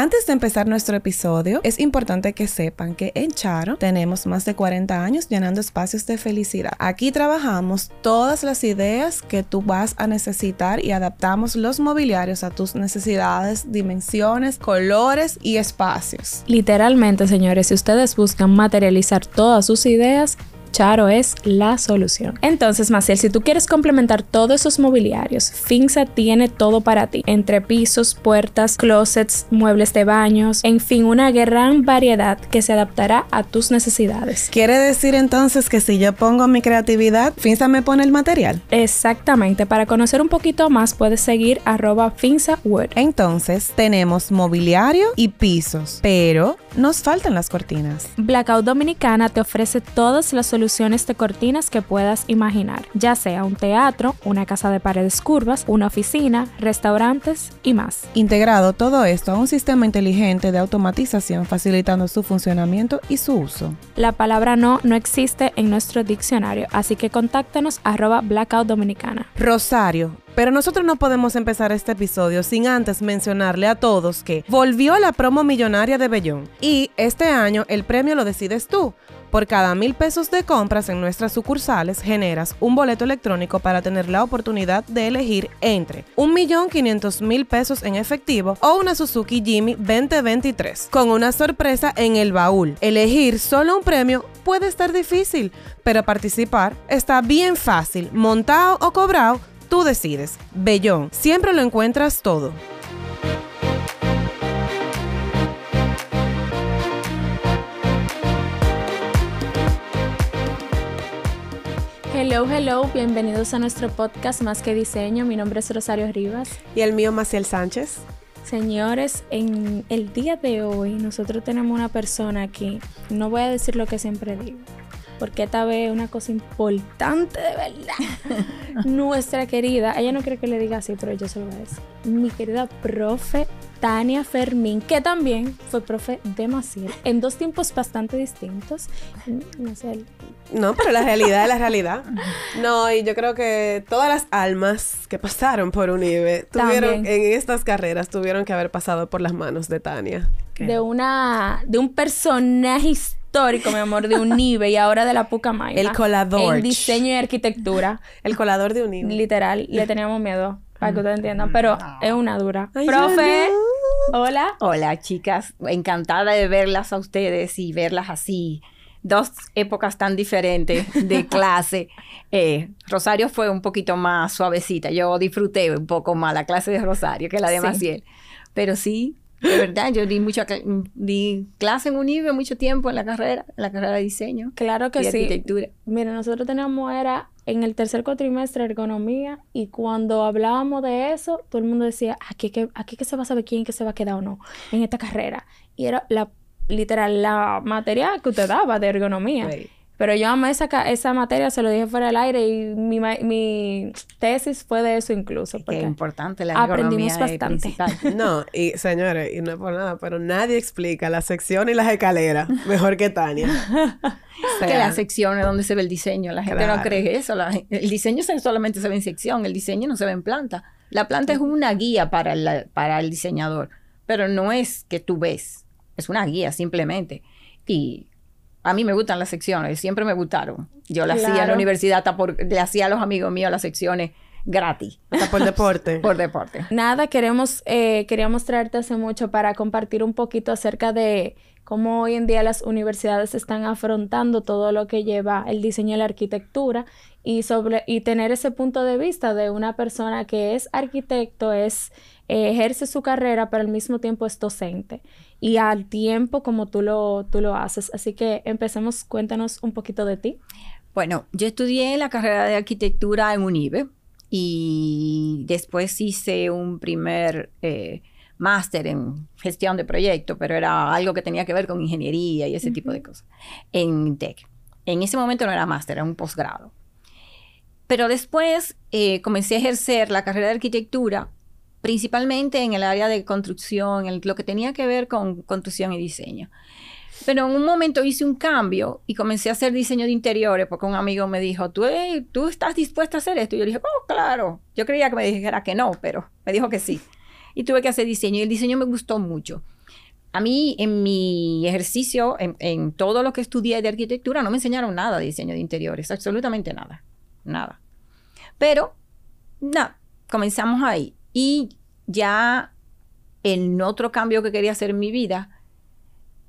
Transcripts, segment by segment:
Antes de empezar nuestro episodio, es importante que sepan que en Charo tenemos más de 40 años llenando espacios de felicidad. Aquí trabajamos todas las ideas que tú vas a necesitar y adaptamos los mobiliarios a tus necesidades, dimensiones, colores y espacios. Literalmente, señores, si ustedes buscan materializar todas sus ideas, Charo es la solución. Entonces, Maciel, si tú quieres complementar todos esos mobiliarios, Finza tiene todo para ti, entre pisos, puertas, closets, muebles de baños, en fin, una gran variedad que se adaptará a tus necesidades. ¿Quiere decir entonces que si yo pongo mi creatividad, Finza me pone el material? Exactamente, para conocer un poquito más puedes seguir arroba FinzaWood. Entonces, tenemos mobiliario y pisos, pero nos faltan las cortinas. Blackout Dominicana te ofrece todas las soluciones de cortinas que puedas imaginar, ya sea un teatro, una casa de paredes curvas, una oficina, restaurantes y más. Integrado todo esto a un sistema inteligente de automatización facilitando su funcionamiento y su uso. La palabra no no existe en nuestro diccionario, así que contáctanos arroba Blackout Dominicana. Rosario, pero nosotros no podemos empezar este episodio sin antes mencionarle a todos que volvió la promo millonaria de Bellón y este año el premio lo decides tú. Por cada mil pesos de compras en nuestras sucursales generas un boleto electrónico para tener la oportunidad de elegir entre un millón quinientos mil pesos en efectivo o una Suzuki Jimmy 2023 con una sorpresa en el baúl. Elegir solo un premio puede estar difícil, pero participar está bien fácil, montado o cobrado Tú decides. Bellón, siempre lo encuentras todo. Hello, hello, bienvenidos a nuestro podcast Más que Diseño. Mi nombre es Rosario Rivas. Y el mío, Maciel Sánchez. Señores, en el día de hoy nosotros tenemos una persona aquí, no voy a decir lo que siempre digo, porque esta vez una cosa importante de verdad. Nuestra querida, ella no quiere que le diga así, pero yo se lo voy a decir. Mi querida profe Tania Fermín, que también fue profe de Maciel, en dos tiempos bastante distintos. No sé. No, pero la realidad es la realidad. No, y yo creo que todas las almas que pasaron por UNIBE tuvieron, en estas carreras, tuvieron que haber pasado por las manos de Tania. De una, de un personaje histórico, mi amor, de UNIBE y ahora de la Pucamaya. El colador. En diseño y arquitectura. El colador de UNIBE. Literal, le teníamos miedo, para que ustedes entiendan, pero es una dura. Profe, hola. Hola, chicas. Encantada de verlas a ustedes y verlas así. Dos épocas tan diferentes de clase. Eh, Rosario fue un poquito más suavecita. Yo disfruté un poco más la clase de Rosario que la de Maciel. Pero sí, de verdad, yo di mucha di clase en UNIBE mucho tiempo en la carrera, en la carrera de diseño. Claro que sí. Arquitectura. Mira, nosotros teníamos era en el tercer cuatrimestre ergonomía y cuando hablábamos de eso, todo el mundo decía, aquí que aquí que se va a saber quién que se va a quedar o no en esta carrera. Y era la literal la materia que usted daba de ergonomía. Pero yo amé esa, esa materia, se lo dije fuera del aire y mi, mi tesis fue de eso incluso. Qué importante la Aprendimos bastante. No, y señores, y no es por nada, pero nadie explica la sección y las escaleras mejor que Tania. que la sección es donde se ve el diseño. La gente no cree eso. el diseño solamente se ve en sección, el diseño no se ve en planta. La planta es una guía para, para el diseñador, pero no es que tú ves, es una guía simplemente. Y a mí me gustan las secciones, siempre me gustaron. Yo las hacía en la universidad, hasta por, le hacía a los amigos míos las secciones gratis. Hasta por deporte. por deporte. Nada, queremos, eh, queríamos traerte hace mucho para compartir un poquito acerca de cómo hoy en día las universidades están afrontando todo lo que lleva el diseño y la arquitectura y sobre y tener ese punto de vista de una persona que es arquitecto, es eh, ejerce su carrera, pero al mismo tiempo es docente y al tiempo como tú lo, tú lo haces. Así que empecemos, cuéntanos un poquito de ti. Bueno, yo estudié la carrera de arquitectura en UNIBE y después hice un primer eh, máster en gestión de proyectos, pero era algo que tenía que ver con ingeniería y ese tipo de cosas, en TEC. En ese momento no era máster, era un posgrado. Pero después eh, comencé a ejercer la carrera de arquitectura principalmente en el área de construcción, en lo que tenía que ver con construcción y diseño. Pero en un momento hice un cambio y comencé a hacer diseño de interiores porque un amigo me dijo, ¿tú, ¿tú estás dispuesta a hacer esto? Y yo le dije, oh, claro. Yo creía que me dijera que no, pero me dijo que sí. Y tuve que hacer diseño y el diseño me gustó mucho. a mí en mi ejercicio, en, todo lo que estudié de arquitectura, no me enseñaron nada de diseño de interiores, absolutamente nada, nada. Pero, no, comenzamos ahí. Y ya en otro cambio que quería hacer en mi vida,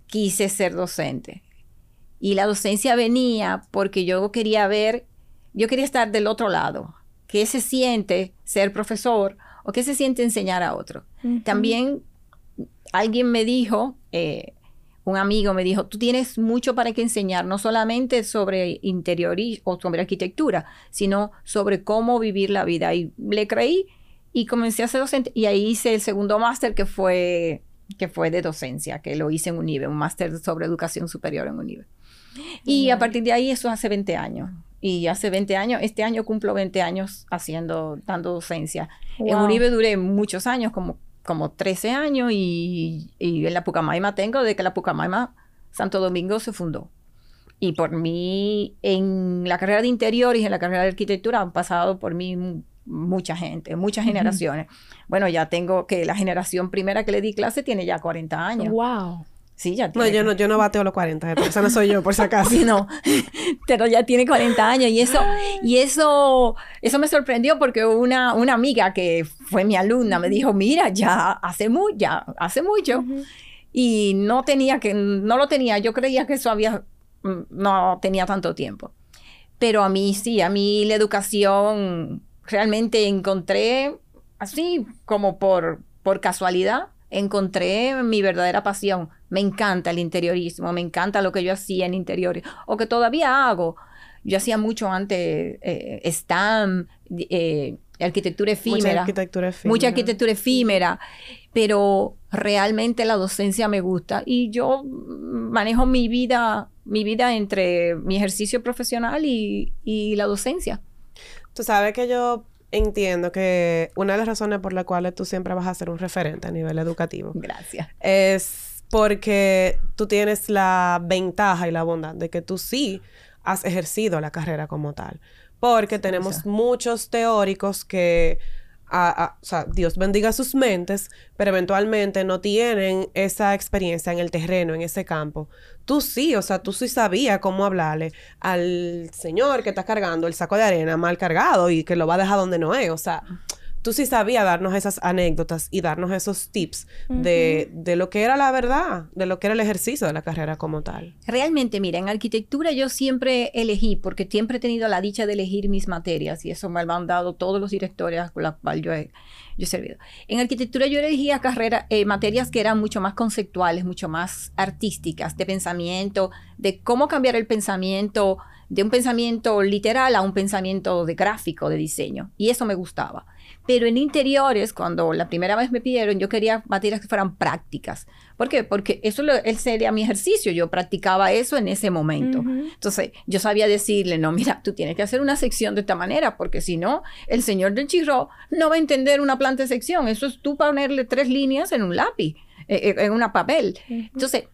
quise ser docente. Y la docencia venía porque yo quería ver, yo quería estar del otro lado. ¿Qué se siente ser profesor o qué se siente enseñar a otro? También alguien me dijo, eh, un amigo me dijo, tú tienes mucho para que enseñar, no solamente sobre interior o sobre arquitectura, sino sobre cómo vivir la vida. Y le creí y comencé a ser docente y ahí hice el segundo máster que fue, que fue de docencia, que lo hice en UNIBE, un máster sobre educación superior en UNIBE. Y a partir de ahí eso hace 20 años. Y hace 20 años, este año cumplo 20 años haciendo, dando docencia. En UNIBE duré muchos años, como como 13 años y, en la Pucamaima tengo de que la Pucamaima Santo Domingo se fundó. Y por mí, en la carrera de interiores y en la carrera de arquitectura han pasado por mí mucha gente, muchas generaciones. Bueno, ya tengo que la generación primera que le di clase tiene ya 40 años. ¡Wow! Sí, ya tiene. No, yo no, yo no bateo los 40, esa no soy yo, por si acaso. sí, no, pero ya tiene 40 años y eso, y eso, eso me sorprendió porque una, una amiga que fue mi alumna me dijo, mira, ya hace, muy, ya hace mucho. Y no tenía que, no lo tenía, yo creía que eso había, mm, no tenía tanto tiempo. Pero a mí sí, a mí la educación realmente encontré así como por, por casualidad encontré mi verdadera pasión. Me encanta el interiorismo, me encanta lo que yo hacía en interiores, o que todavía hago. Yo hacía mucho antes eh, STAM, eh, arquitectura efímera. Mucha arquitectura efímera. Mucha arquitectura efímera. Pero realmente la docencia me gusta. Y yo manejo mi vida, mi vida entre mi ejercicio profesional y, y la docencia. Tú sabes que yo entiendo que una de las razones por las cuales tú siempre vas a ser un referente a nivel educativo. Gracias. Es porque tú tienes la ventaja y la bondad de que tú sí has ejercido la carrera como tal. Porque tenemos muchos teóricos que Dios bendiga sus mentes, pero eventualmente no tienen esa experiencia en el terreno, en ese campo. Tú sí, o sea, tú sí sabías cómo hablarle al señor que está cargando el saco de arena mal cargado y que lo va a dejar donde no es, o sea tú sí sabías darnos esas anécdotas y darnos esos tips de, de, lo que era la verdad, de lo que era el ejercicio de la carrera como tal. Realmente, mira, en arquitectura yo siempre elegí, porque siempre he tenido la dicha de elegir mis materias y eso me lo han dado todos los directores con los cuales yo he, yo he servido. En arquitectura yo elegía carrera, eh, materias que eran mucho más conceptuales, mucho más artísticas, de pensamiento, de cómo cambiar el pensamiento de un pensamiento literal a un pensamiento de gráfico, de diseño. Y eso me gustaba. Pero en interiores, cuando la primera vez me pidieron, yo quería materias que fueran prácticas. ¿Por qué? Porque eso lo, sería mi ejercicio. Yo practicaba eso en ese momento. Entonces, yo sabía decirle, no, mira, tú tienes que hacer una sección de esta manera, porque si no, el señor del chirro no va a entender una planta de sección. Eso es tú ponerle tres líneas en un lápiz, eh, eh, en una papel. Entonces,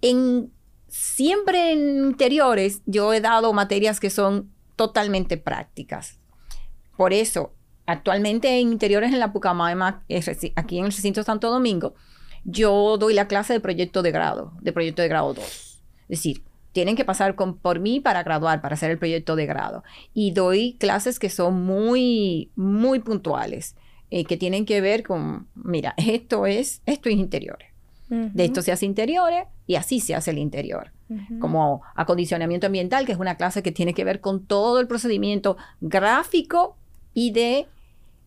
en siempre en interiores yo he dado materias que son totalmente prácticas. Por eso, actualmente en interiores en la Pucamaima, aquí en el recinto Santo Domingo, yo doy la clase de proyecto de grado, de proyecto de grado 2. Es decir, tienen que pasar por mí para graduar, para hacer el proyecto de grado. Y doy clases que son muy, muy puntuales, eh, que tienen que ver con, mira, esto es, esto es interiores. De esto se hace interiores y así se hace el interior. Como acondicionamiento ambiental, que es una clase que tiene que ver con todo el procedimiento gráfico y de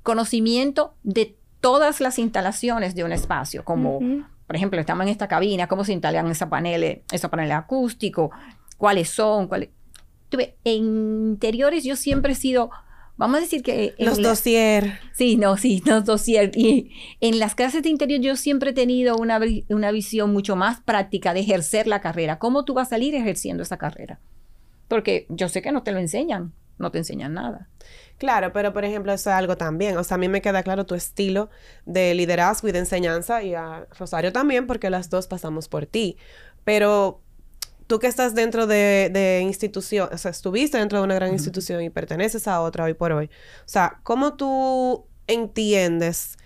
conocimiento de todas las instalaciones de un espacio, como por ejemplo, estamos en esta cabina, cómo se instalan esos paneles, esos paneles acústicos, cuáles son, cuáles... en interiores yo siempre he sido Vamos a decir que... Los dossier. Sí, no, sí, los dossier. Y en las clases de interior yo siempre he tenido una, una visión mucho más práctica de ejercer la carrera. ¿Cómo tú vas a salir ejerciendo esa carrera? Porque yo sé que no te lo enseñan, no te enseñan nada. Claro, pero por ejemplo, eso es algo también. O sea, a mí me queda claro tu estilo de liderazgo y de enseñanza y a Rosario también, porque las dos pasamos por ti. Pero tú que estás dentro de, de institución, o sea, estuviste dentro de una gran institución y perteneces a otra hoy por hoy. O sea, ¿cómo tú entiendes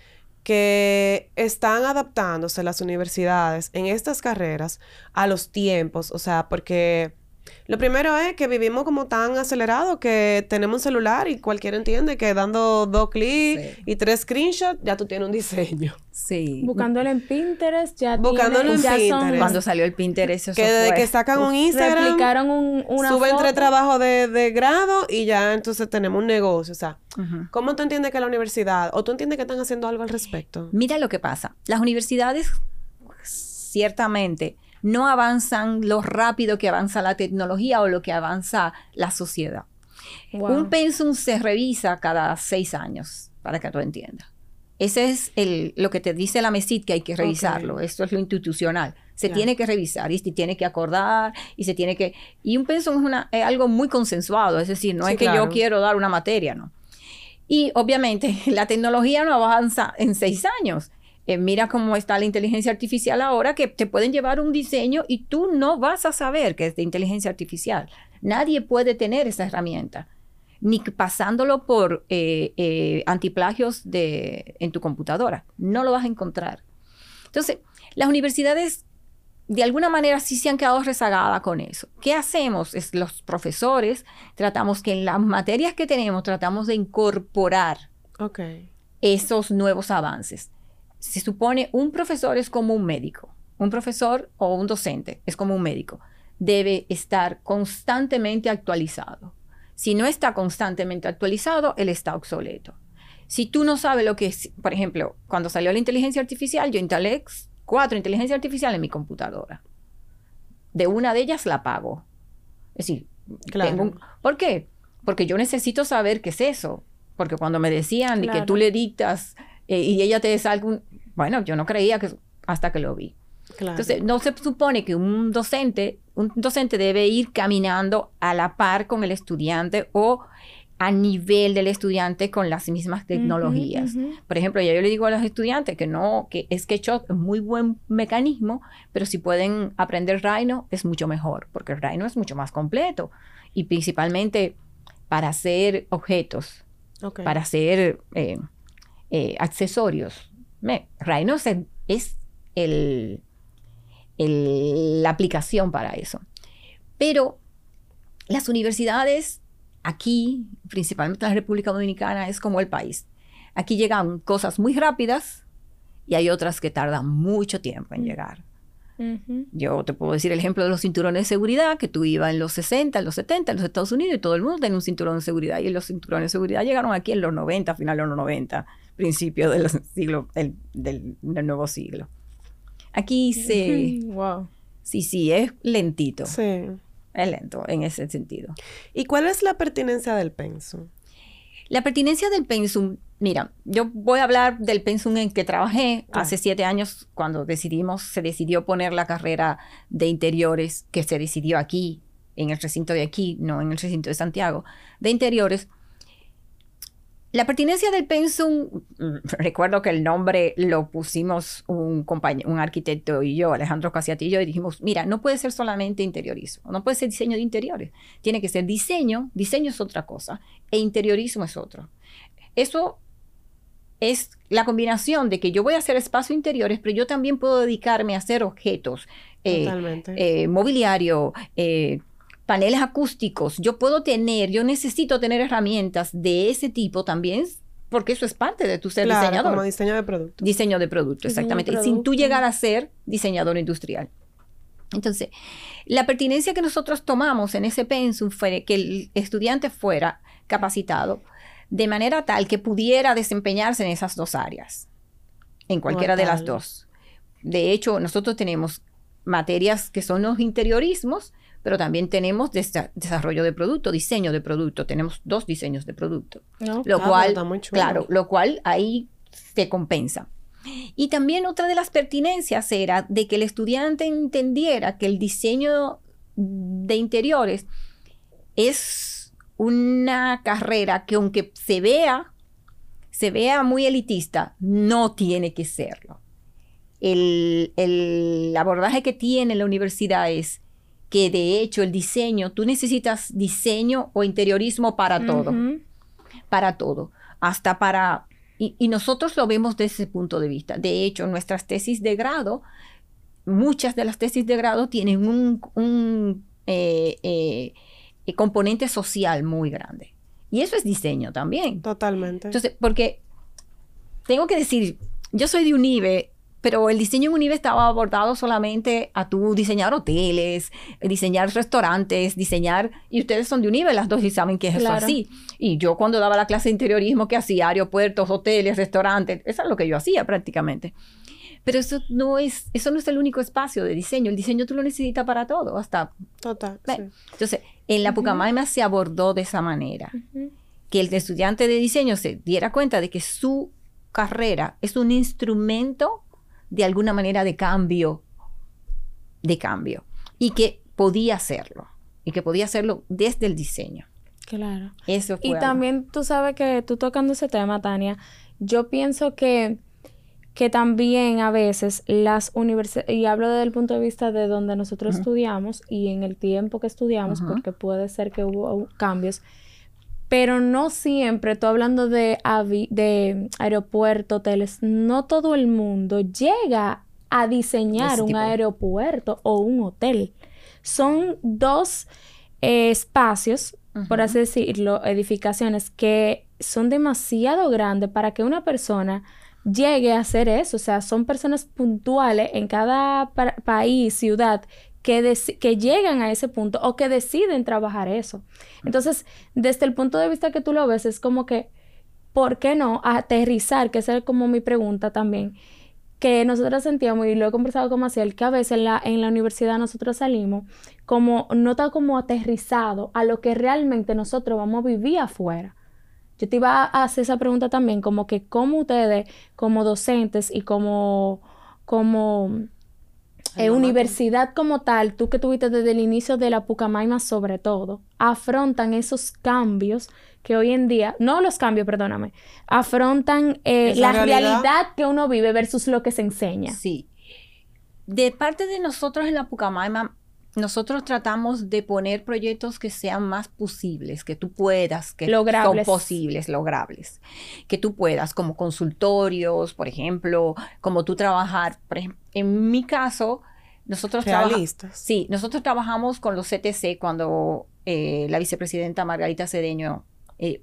que están adaptándose las universidades en estas carreras a los tiempos, o sea, porque lo primero es que vivimos como tan acelerado que tenemos un celular y cualquiera entiende que dando dos clics y tres screenshots ya tú tienes un diseño. Sí. Buscándolo en Pinterest, ya Buscándolo tiene- en ya son- Pinterest. Cuando salió el Pinterest, eso Que desde fue- que sacan un Instagram, replicaron un, una suben foto. tres trabajos de, de grado y ya entonces tenemos un negocio. O sea. ¿cómo tú entiendes que la universidad o tú entiendes que están haciendo algo al respecto? Mira lo que pasa. Las universidades ciertamente no avanzan lo rápido que avanza la tecnología o lo que avanza la sociedad. Wow. Un pensum se revisa cada seis años, para que tú entiendas. Ese es el, lo que te dice la MESID que hay que revisarlo. Esto es lo institucional. Se tiene que revisar y se tiene que acordar y se tiene que... Y un pensum es, una, es algo muy consensuado, es decir, no Sí, es que claro. yo quiero dar una materia, ¿no? Y obviamente la tecnología no avanza en seis años. Eh, mira cómo está la inteligencia artificial ahora, que te pueden llevar un diseño y tú no vas a saber que es de inteligencia artificial. Nadie puede tener esa herramienta, ni pasándolo por eh, eh, antiplagios de, en tu computadora. No lo vas a encontrar. Entonces, las universidades de alguna manera sí se han quedado rezagadas con eso. ¿Qué hacemos? Es los profesores tratamos que en las materias que tenemos tratamos de incorporar esos nuevos avances. Se supone un profesor es como un médico, un profesor o un docente es como un médico. Debe estar constantemente actualizado. Si no está constantemente actualizado, él está obsoleto. Si tú no sabes lo que es, por ejemplo, cuando salió la inteligencia artificial, yo instalé cuatro inteligencias artificiales en mi computadora. De una de ellas la pago. Es decir, Claro. tengo un- ¿por qué? Porque yo necesito saber qué es eso. Porque cuando me decían de que tú le dictas eh, y ella te salga un... Bueno, yo no creía que hasta que lo vi. Claro. Entonces, no se supone que un docente, un docente debe ir caminando a la par con el estudiante o a nivel del estudiante con las mismas tecnologías. Por ejemplo, ya yo le digo a los estudiantes que no, que SketchUp es muy buen mecanismo, pero si pueden aprender Rhino es mucho mejor, porque Rhino es mucho más completo y principalmente para hacer objetos, para hacer eh, eh, accesorios. Me- Rhino es, el- es el- el- la aplicación para eso. Pero las universidades aquí, principalmente en la República Dominicana, es como el país. Aquí llegan cosas muy rápidas y hay otras que tardan mucho tiempo en Mm. llegar. Yo te puedo decir el ejemplo de los cinturones de seguridad, que tú ibas en los 60, en los 70, en los Estados Unidos y todo el mundo tenía un cinturón de seguridad. Y los cinturones de seguridad llegaron aquí en los 90, final de los 90, principio del siglo, del, del- del nuevo siglo. Aquí se... Wow. Sí, sí, es lentito. Sí. Es lento en ese sentido. ¿Y cuál es la pertinencia del pensum? La pertinencia del pensum, mira, yo voy a hablar del pensum en que trabajé Claro. hace siete años cuando decidimos, se decidió poner la carrera de interiores que se decidió aquí, en el recinto de aquí, no en el recinto de Santiago, de interiores. La pertinencia del pensum, mm, recuerdo que el nombre lo pusimos un un arquitecto y yo, Alejandro Casiatillo, y dijimos, mira, no puede ser solamente interiorismo, no puede ser diseño de interiores, tiene que ser diseño, diseño es otra cosa, e interiorismo es otro. Eso es la combinación de que yo voy a hacer espacios interiores, pero yo también puedo dedicarme a hacer objetos, eh, eh, mobiliario, eh, paneles acústicos. Yo puedo tener, yo necesito tener herramientas de ese tipo también, porque eso es parte de tu ser claro, diseñador. como diseño de producto. Diseño de producto, de exactamente. Y sin tú llegar a ser diseñador industrial. Entonces, la pertinencia que nosotros tomamos en ese pensum fue que el estudiante fuera capacitado de manera tal que pudiera desempeñarse en esas dos áreas, en cualquiera de las dos. De hecho, nosotros tenemos materias que son los interiorismos, pero también tenemos desa- desarrollo de producto, diseño de producto. Tenemos dos diseños de producto. No. Lo pero cual, muy chulo. claro, lo cual ahí se compensa. Y también otra de las pertinencias era de que el estudiante entendiera que el diseño de interiores es una carrera que aunque se vea, se vea muy elitista, no tiene que serlo. El, el abordaje que tiene la universidad es que de hecho el diseño, tú necesitas diseño o interiorismo para todo para todo, hasta para Y, y nosotros lo vemos desde ese punto de vista. De hecho, nuestras tesis de grado, muchas de las tesis de grado tienen un, un eh, eh, eh, componente social muy grande. Y eso es diseño también. Totalmente. Entonces, porque tengo que decir, yo soy de UNIBE, pero el diseño en UNIBE estaba abordado solamente a tu diseñar hoteles, diseñar restaurantes, diseñar, y ustedes son de UNIBE las dos y saben que es eso Claro. así. Y yo cuando daba la clase de interiorismo, que hacía aeropuertos, hoteles, restaurantes, eso es lo que yo hacía prácticamente. Pero eso no es, eso no es el único espacio de diseño. El diseño tú lo necesitas para todo, hasta Total. Sí. entonces, en la Pucamaima se abordó de esa manera, que el estudiante de diseño se diera cuenta de que su carrera es un instrumento de alguna manera de cambio, de cambio, y que podía hacerlo, y que podía hacerlo desde el diseño. Claro. Eso fue Y algo. también tú sabes que tú tocando ese tema, Tania, yo pienso que, que también a veces las universidades, y hablo desde el punto de vista de donde nosotros estudiamos y en el tiempo que estudiamos, porque puede ser que hubo cambios, pero no siempre, tú hablando de, avi- de aeropuerto, hoteles, no todo el mundo llega a diseñar Ese un tipo. aeropuerto o un hotel. Son dos eh, espacios, por así decirlo, edificaciones que son demasiado grandes para que una persona llegue a hacer eso. O sea, son personas puntuales en cada pa- país, ciudad, que, llegan a ese punto o que deciden trabajar eso. Entonces, desde el punto de vista que tú lo ves, es como que, ¿por qué no aterrizar? Que esa es como mi pregunta también. Que nosotros sentíamos, y lo he conversado con Maciel, que a veces en la, en la universidad nosotros salimos como, no está como aterrizado a lo que realmente nosotros vamos a vivir afuera. Yo te iba a hacer esa pregunta también, como que cómo ustedes, como docentes y como, como eh, universidad como tal, tú que tuviste desde el inicio de la Pucamaima sobre todo, afrontan esos cambios que hoy en día, no los cambios, perdóname, afrontan eh, la realidad. realidad que uno vive versus lo que se enseña. Sí. De parte de nosotros en la Pucamaima, nosotros tratamos de poner proyectos que sean más posibles, que tú puedas, que Logrables. son posibles, logrables, que tú puedas, como consultorios, por ejemplo, como tú trabajar, por en mi caso, nosotros trabajamos, sí, nosotros trabajamos con los CTC cuando eh, la vicepresidenta Margarita Cedeño eh,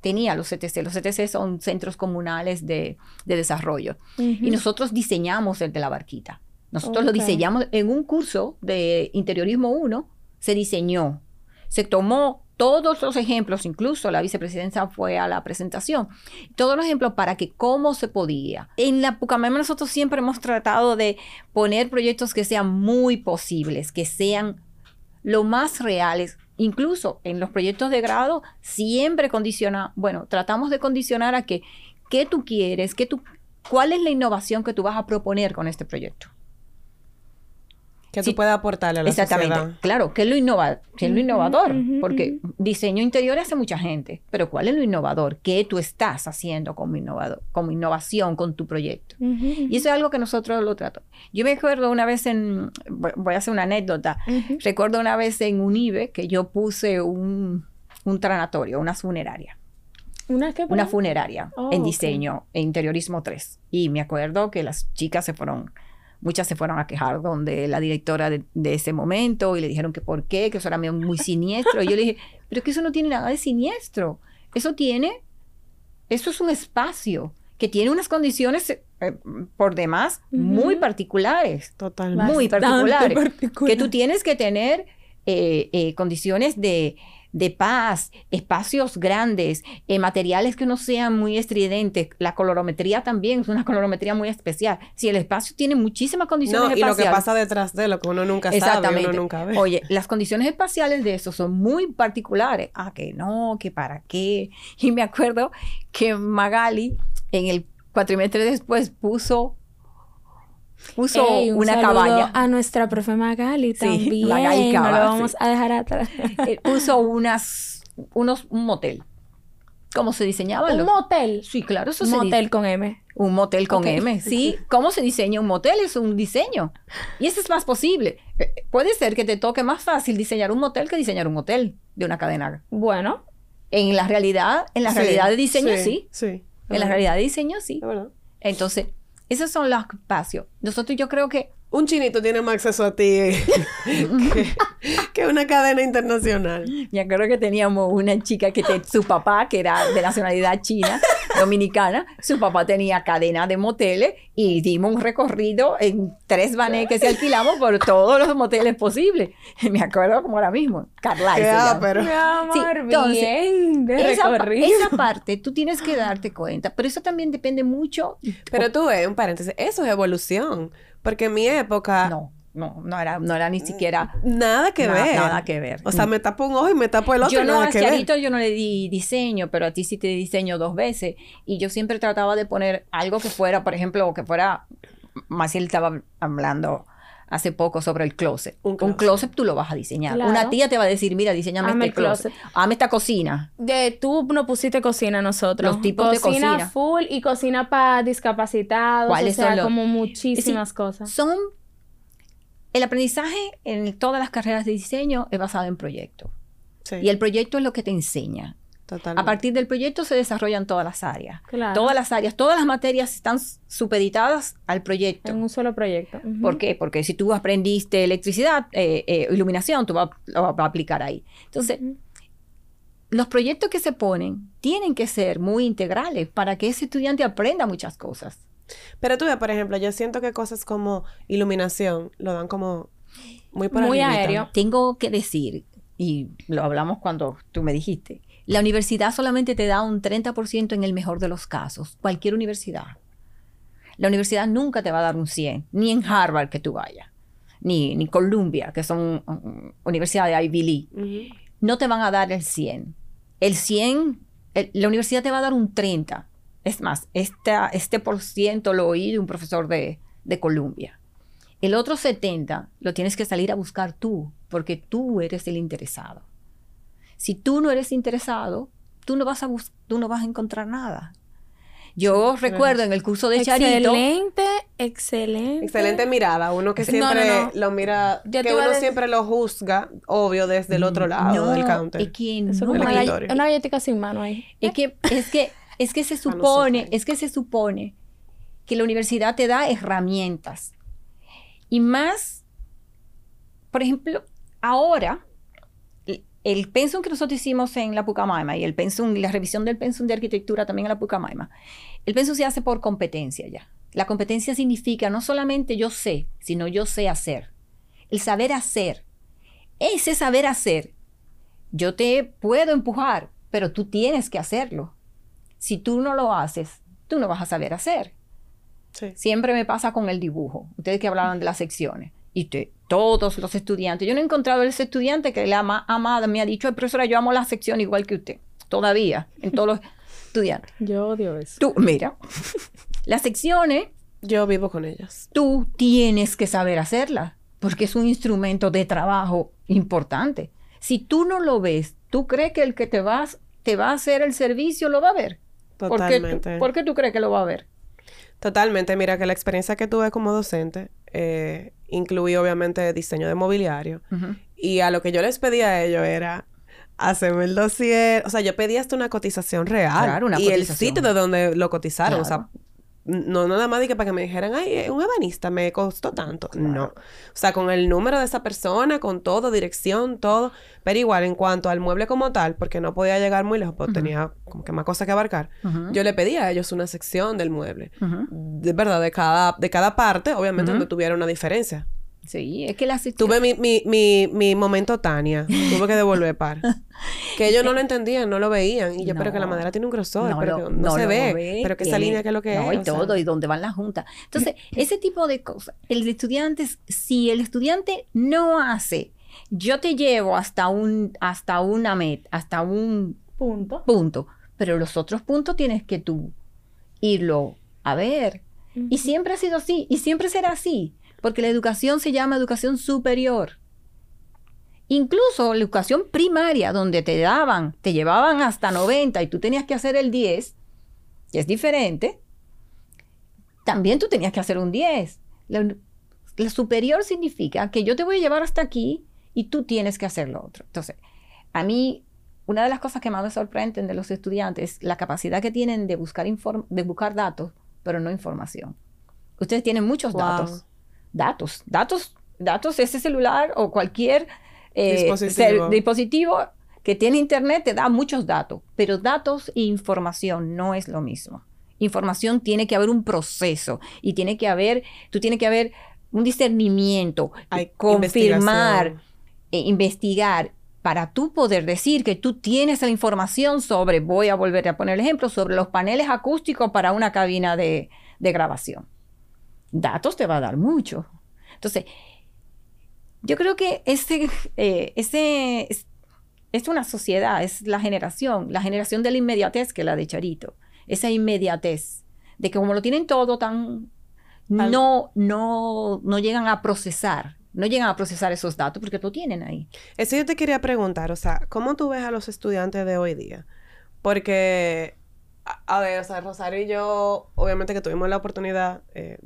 tenía los CTC. Los CTC son centros comunales de, de desarrollo. Y nosotros diseñamos el de la barquita. Nosotros lo diseñamos en un curso de interiorismo 1, se diseñó, se tomó todos los ejemplos, incluso la vicepresidencia fue a la presentación, todos los ejemplos para que cómo se podía. En la Pucamaima nosotros siempre hemos tratado de poner proyectos que sean muy posibles, que sean lo más reales. Incluso en los proyectos de grado siempre condiciona, bueno, tratamos de condicionar a que qué tú quieres, qué tú, cuál es la innovación que tú vas a proponer con este proyecto. Que Sí. tú puedas aportarle a la Exactamente. sociedad. Claro, ¿qué es lo, innova qué es lo innovador? Porque diseño interior hace mucha gente, pero ¿cuál es lo innovador? ¿Qué tú estás haciendo como innovador, como innovación con tu proyecto? Y eso es algo que nosotros lo tratamos. Yo me acuerdo una vez en, voy a hacer una anécdota, recuerdo una vez en UNIBE que yo puse un, un tranatorio, una funeraria, ¿Una qué? una funeraria Oh, en diseño, en interiorismo 3. Y me acuerdo que las chicas se fueron, muchas se fueron a quejar donde la directora de, de ese momento y le dijeron que por qué, que eso era muy siniestro. Y yo le dije, pero es que eso no tiene nada de siniestro. Eso tiene, eso es un espacio que tiene unas condiciones eh, por demás muy particulares Totalmente. muy particulares, particular. que tú tienes que tener eh, eh, condiciones de, de paz, espacios grandes, eh, materiales que no sean muy estridentes. La colorometría también es una colorometría muy especial. Si el espacio tiene muchísimas condiciones No, y lo que espaciales. pasa detrás de lo que uno nunca sabe, Exactamente. uno nunca ve. Oye, las condiciones espaciales de eso son muy particulares. Ah, que no, que para qué. Y me acuerdo que Magali en el cuatrimestre después puso puso Ey, un una cabaña. A nuestra profe Magali Sí, también. Magali no Cava, lo vamos sí. a dejar atrás. Eh, puso unas, unos, un motel. ¿Cómo se diseñaban un los? motel. Sí, claro, eso Un motel con M. Un motel con. M, sí. ¿Cómo se diseña un motel? Es un diseño. Y eso es más posible. Eh, Puede ser que te toque más fácil diseñar un motel que diseñar un hotel de una cadena. Bueno, En la realidad, en la Sí, realidad de diseño, sí. Sí. En la realidad de diseño sí. Entonces, esos son los espacios. Nosotros yo creo que Un chinito tiene más acceso a ti que, que una cadena internacional. Ya creo que teníamos una chica que te- su papá, que era de nacionalidad china, dominicana, su papá tenía cadena de moteles y dimos un recorrido en tres vanes que se alquilamos por todos los moteles posibles. Me acuerdo como ahora mismo, Qué llama. ápero. Mi amor, Sí, entonces, bien de Esa, recorrido. esa parte tú tienes que darte cuenta, pero eso también depende mucho. Pero tú ves, un paréntesis, eso es evolución. Porque en mi época, No, no, no era, no era ni siquiera nada que ver. nada que ver. O sea, me tapo un ojo y me tapo el otro yo no, a. Ciarito yo no le di diseño, pero a ti sí te di diseño dos veces. Y yo siempre trataba de poner algo que fuera, por ejemplo, que fuera, Maciel estaba hablando hace poco sobre el closet. Un Un closet. closet, tú lo vas a diseñar. Claro. Una tía te va a decir, mira, diseñame este el closet. Hazme esta cocina. De tú no pusiste cocina nosotros. Los tipos de cocina. full y cocina para discapacitados. ¿Cuáles o sea, son los- como muchísimas cosas. Son... El aprendizaje en todas las carreras de diseño es basado en proyectos. Sí, Y el proyecto es lo que te enseña. Totalmente. A partir del proyecto se desarrollan todas las áreas. Claro. Todas las áreas, todas las materias están supeditadas al proyecto. En un solo proyecto. ¿Por qué? Porque si tú aprendiste electricidad, eh, eh, iluminación, tú vas a aplicar ahí. Entonces, los proyectos que se ponen tienen que ser muy integrales para que ese estudiante aprenda muchas cosas. Pero tú ves, por ejemplo, yo siento que cosas como iluminación lo dan como muy por Muy arribita. aéreo. Tengo que decir, y lo hablamos cuando tú me dijiste, la universidad solamente te da un 30% en el mejor de los casos, cualquier universidad. La universidad nunca te va a dar un 100, ni en Harvard que tú vayas, ni, ni Columbia, que son mm, universidades Ivy League. No te van a dar el 100. El 100, el- la universidad te va a dar un 30. Es más, esta, este por ciento lo oí de un profesor de, de Columbia. El otro 70 lo tienes que salir a buscar tú, porque tú eres el interesado. Si tú no eres interesado, tú no vas a, tú no vas a encontrar nada. Yo Sí, recuerdo en el curso de Charito, Excelente, excelente. Excelente mirada, uno que siempre no, no. lo mira, Yo que uno decir- siempre lo juzga, obvio, desde el otro lado no, del counter. es que no una, una galletita sin mano ahí. Es que, es que, es que se supone, es que se supone que la universidad te da herramientas. Y más, por ejemplo, ahora, el- pensum que nosotros hicimos en la Pucamaima y el pensum, la revisión del pensum de arquitectura también en la Pucamaima, el pensum se hace por competencia ya. La competencia significa no solamente yo sé, sino yo sé hacer. El saber hacer. Ese saber hacer yo te puedo empujar, pero tú tienes que hacerlo. Si tú no lo haces, tú no vas a saber hacer. Sí. Siempre me pasa con el dibujo. Ustedes que hablaban de las secciones. Y te- todos los estudiantes. Yo no he encontrado ese estudiante que la ama- amada me ha dicho, "Ay, profesora, yo amo la sección igual que usted. Todavía, en todos los estudiantes. Yo odio eso. Tú, mira, las secciones, Yo vivo con ellas. tú tienes que saber hacerlas, porque es un instrumento de trabajo importante. Si tú no lo ves, ¿tú crees que el que te, vas, te va a hacer el servicio lo va a ver? ¿Por qué, tú, Totalmente. por qué tú crees que lo va a ver? Totalmente. Mira que la experiencia que tuve como docente eh, incluía obviamente diseño de mobiliario. Y a lo que yo les pedía a ellos era hacerme el dossier. O sea, yo pedía hasta una cotización real. Claro, una y el sitio de donde lo cotizaron. O sea. No, nada más de que para que me dijeran, ay, eh, un ebanista me costó tanto. No. O sea, con el número de esa persona, con todo, dirección, todo. Pero igual, en cuanto al mueble como tal, porque no podía llegar muy lejos, porque tenía como que más cosas que abarcar, yo le pedía a ellos una sección del mueble. De verdad, de cada, de cada parte, obviamente, donde tuviera una diferencia. Sí, es que la. Tuve mi, mi, mi, mi momento Tania. Tuve que devolver par. que ellos no lo entendían, no lo veían. Y yo, pero que la No. madera tiene un grosor, pero lo- que no, se ve. Pero que esa línea, que es lo que no, es. y sea. todo, y dónde van las juntas. Entonces, ese tipo de cosas, el estudiante, si el estudiante no hace, yo te llevo hasta un, hasta una meta, hasta un Punto. punto, pero los otros puntos tienes que tú irlo a ver. Y siempre ha sido así, y siempre será así, porque la educación se llama educación superior. Incluso la educación primaria, donde te daban, te llevaban hasta 90 y tú tenías que hacer el 10, que es diferente, también tú tenías que hacer un 10. La, la superior significa que yo te voy a llevar hasta aquí y tú tienes que hacer lo otro. Entonces, a mí una de las cosas que más me sorprenden de los estudiantes es la capacidad que tienen de buscar, de buscar datos, pero no información. Ustedes tienen muchos datos. Datos, datos, datos, ese celular o cualquier eh, dispositivo. dispositivo que tiene internet te da muchos datos, pero datos e información no es lo mismo. Información tiene que haber un proceso y tiene que haber, tú tienes que haber un discernimiento, Hay confirmar, e investigar para tú poder decir que tú tienes la información sobre, voy a volver a poner el ejemplo, sobre los paneles acústicos para una cabina de, grabación. Datos te va a dar mucho. Entonces, yo creo que ese, eh, ese es, una sociedad, es la generación, la generación de la inmediatez que la de Charito. Esa inmediatez, de que como lo tienen todo tan... No, no, no llegan a procesar no llegan a procesar esos datos porque lo tienen ahí. Eso yo te quería preguntar, o sea, ¿cómo tú ves a los estudiantes de hoy día? Porque a, ver, o sea, Rosario y yo, obviamente que tuvimos la oportunidad eh,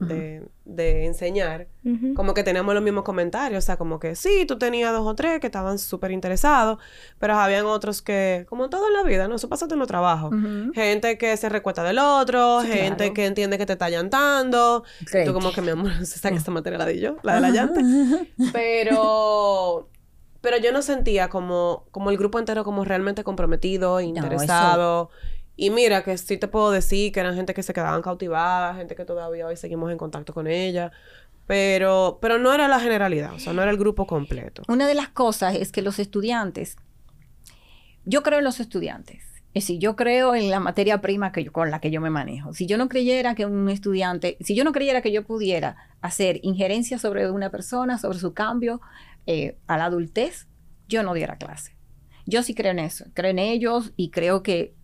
de, enseñar, como que teníamos los mismos comentarios, o sea, como que sí, tú tenías dos o tres que estaban súper interesados, pero habían otros que, como todo en la vida, ¿no? Eso pasa en los trabajos. Gente que se recuesta del otro, gente que entiende que te está llantando. Tú como que, mi amor, no sé que esta materia la di yo, la de la llanta. pero... Pero yo no sentía como, como el grupo entero como realmente comprometido, interesado. Y mira, que sí te puedo decir que eran gente que se quedaban cautivadas, gente que todavía hoy seguimos en contacto con ella. Pero, pero no era la generalidad, o sea, no era el grupo completo. Una de las cosas es que los estudiantes, yo creo en los estudiantes. Es decir, yo creo en la materia prima que con la que yo me manejo. Si yo no creyera que un estudiante, si yo no creyera que yo pudiera hacer injerencia sobre una persona, sobre su cambio eh, a la adultez, yo no diera clase. Yo sí creo en eso, creo en ellos y creo que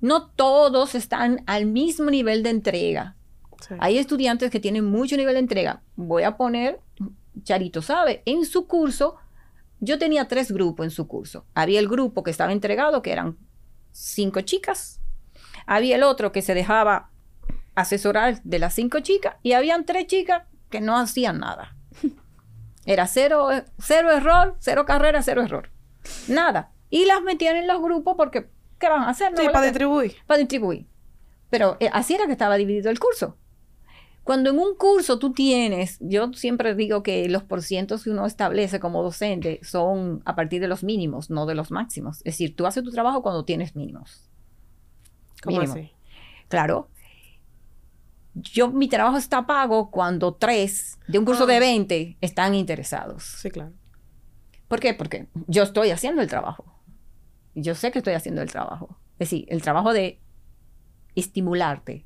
no todos están al mismo nivel de entrega. Hay estudiantes que tienen mucho nivel de entrega. Voy a poner, Charito sabe, en su curso, yo tenía tres grupos en su curso. Había el grupo que estaba entregado, que eran cinco chicas. Había el otro que se dejaba asesorar de las cinco chicas y habían tres chicas que no hacían nada. Era cero, cero error, cero carrera, cero error. Nada. Y las metían en los grupos porque ¿Qué van a hacer? sí, para distribuir. Para distribuir. Pero eh, así era que estaba dividido el curso. Cuando en un curso tú tienes, yo siempre digo que los porcientos que uno establece como docente son a partir de los mínimos, no de los máximos. Es decir, tú haces tu trabajo cuando tienes mínimos. ¿Cómo así? Claro. Yo, mi trabajo está pago cuando tres de un curso de 20 ah. están interesados. Sí, claro. ¿Por qué? Porque yo estoy haciendo el trabajo yo sé que estoy haciendo el trabajo. Es decir, el trabajo de estimularte.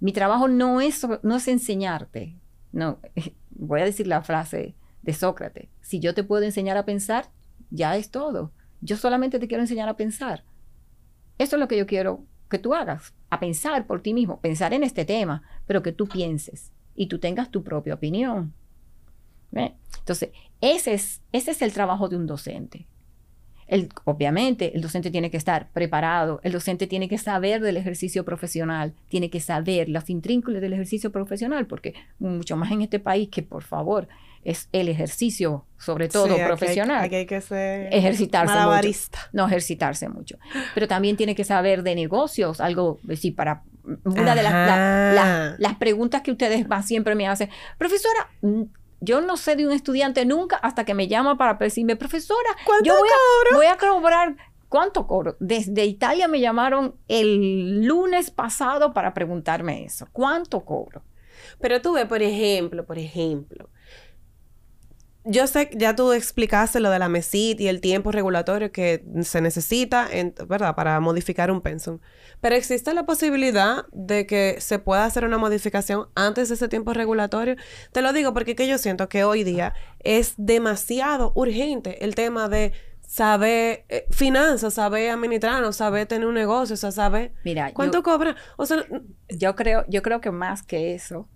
Mi trabajo no es, no es enseñarte. No, voy a decir la frase de Sócrates. Si yo te puedo enseñar a pensar, ya es todo. Yo solamente te quiero enseñar a pensar. Eso es lo que yo quiero que tú hagas, a pensar por ti mismo, pensar en este tema, pero que tú pienses y tú tengas tu propia opinión. Entonces, ese es, ese es el trabajo de un docente obviamente, el docente tiene que estar preparado, el docente tiene que saber del ejercicio profesional, tiene que saber las intrínculas del ejercicio profesional, porque mucho más en este país que, por favor, es el ejercicio, sobre todo profesional. Aquí hay, que ser ejercitarse mucho. No ejercitarse mucho. Pero también tiene que saber de negocios, algo, sí, para una de las, las preguntas que ustedes más siempre me hacen, profesora, yo no sé de un estudiante nunca hasta que me llama para decirme, profesora, ¿cuánto yo voy a, voy a cobrar. ¿Cuánto cobro? Desde Italia me llamaron el lunes pasado para preguntarme eso. ¿Cuánto cobro? Pero tú ves, por ejemplo, por ejemplo, yo sé, ya tú explicaste lo de la MESIT y el tiempo regulatorio que se necesita, ¿verdad?, para modificar un pensum. Pero existe la posibilidad de que se pueda hacer una modificación antes de ese tiempo regulatorio. Te lo digo porque que yo siento que hoy día es demasiado urgente el tema de saber eh, finanzas, saber administrarnos, saber tener un negocio, o sea, saber Mira, cuánto cobra. O sea, yo creo, yo creo que más que eso,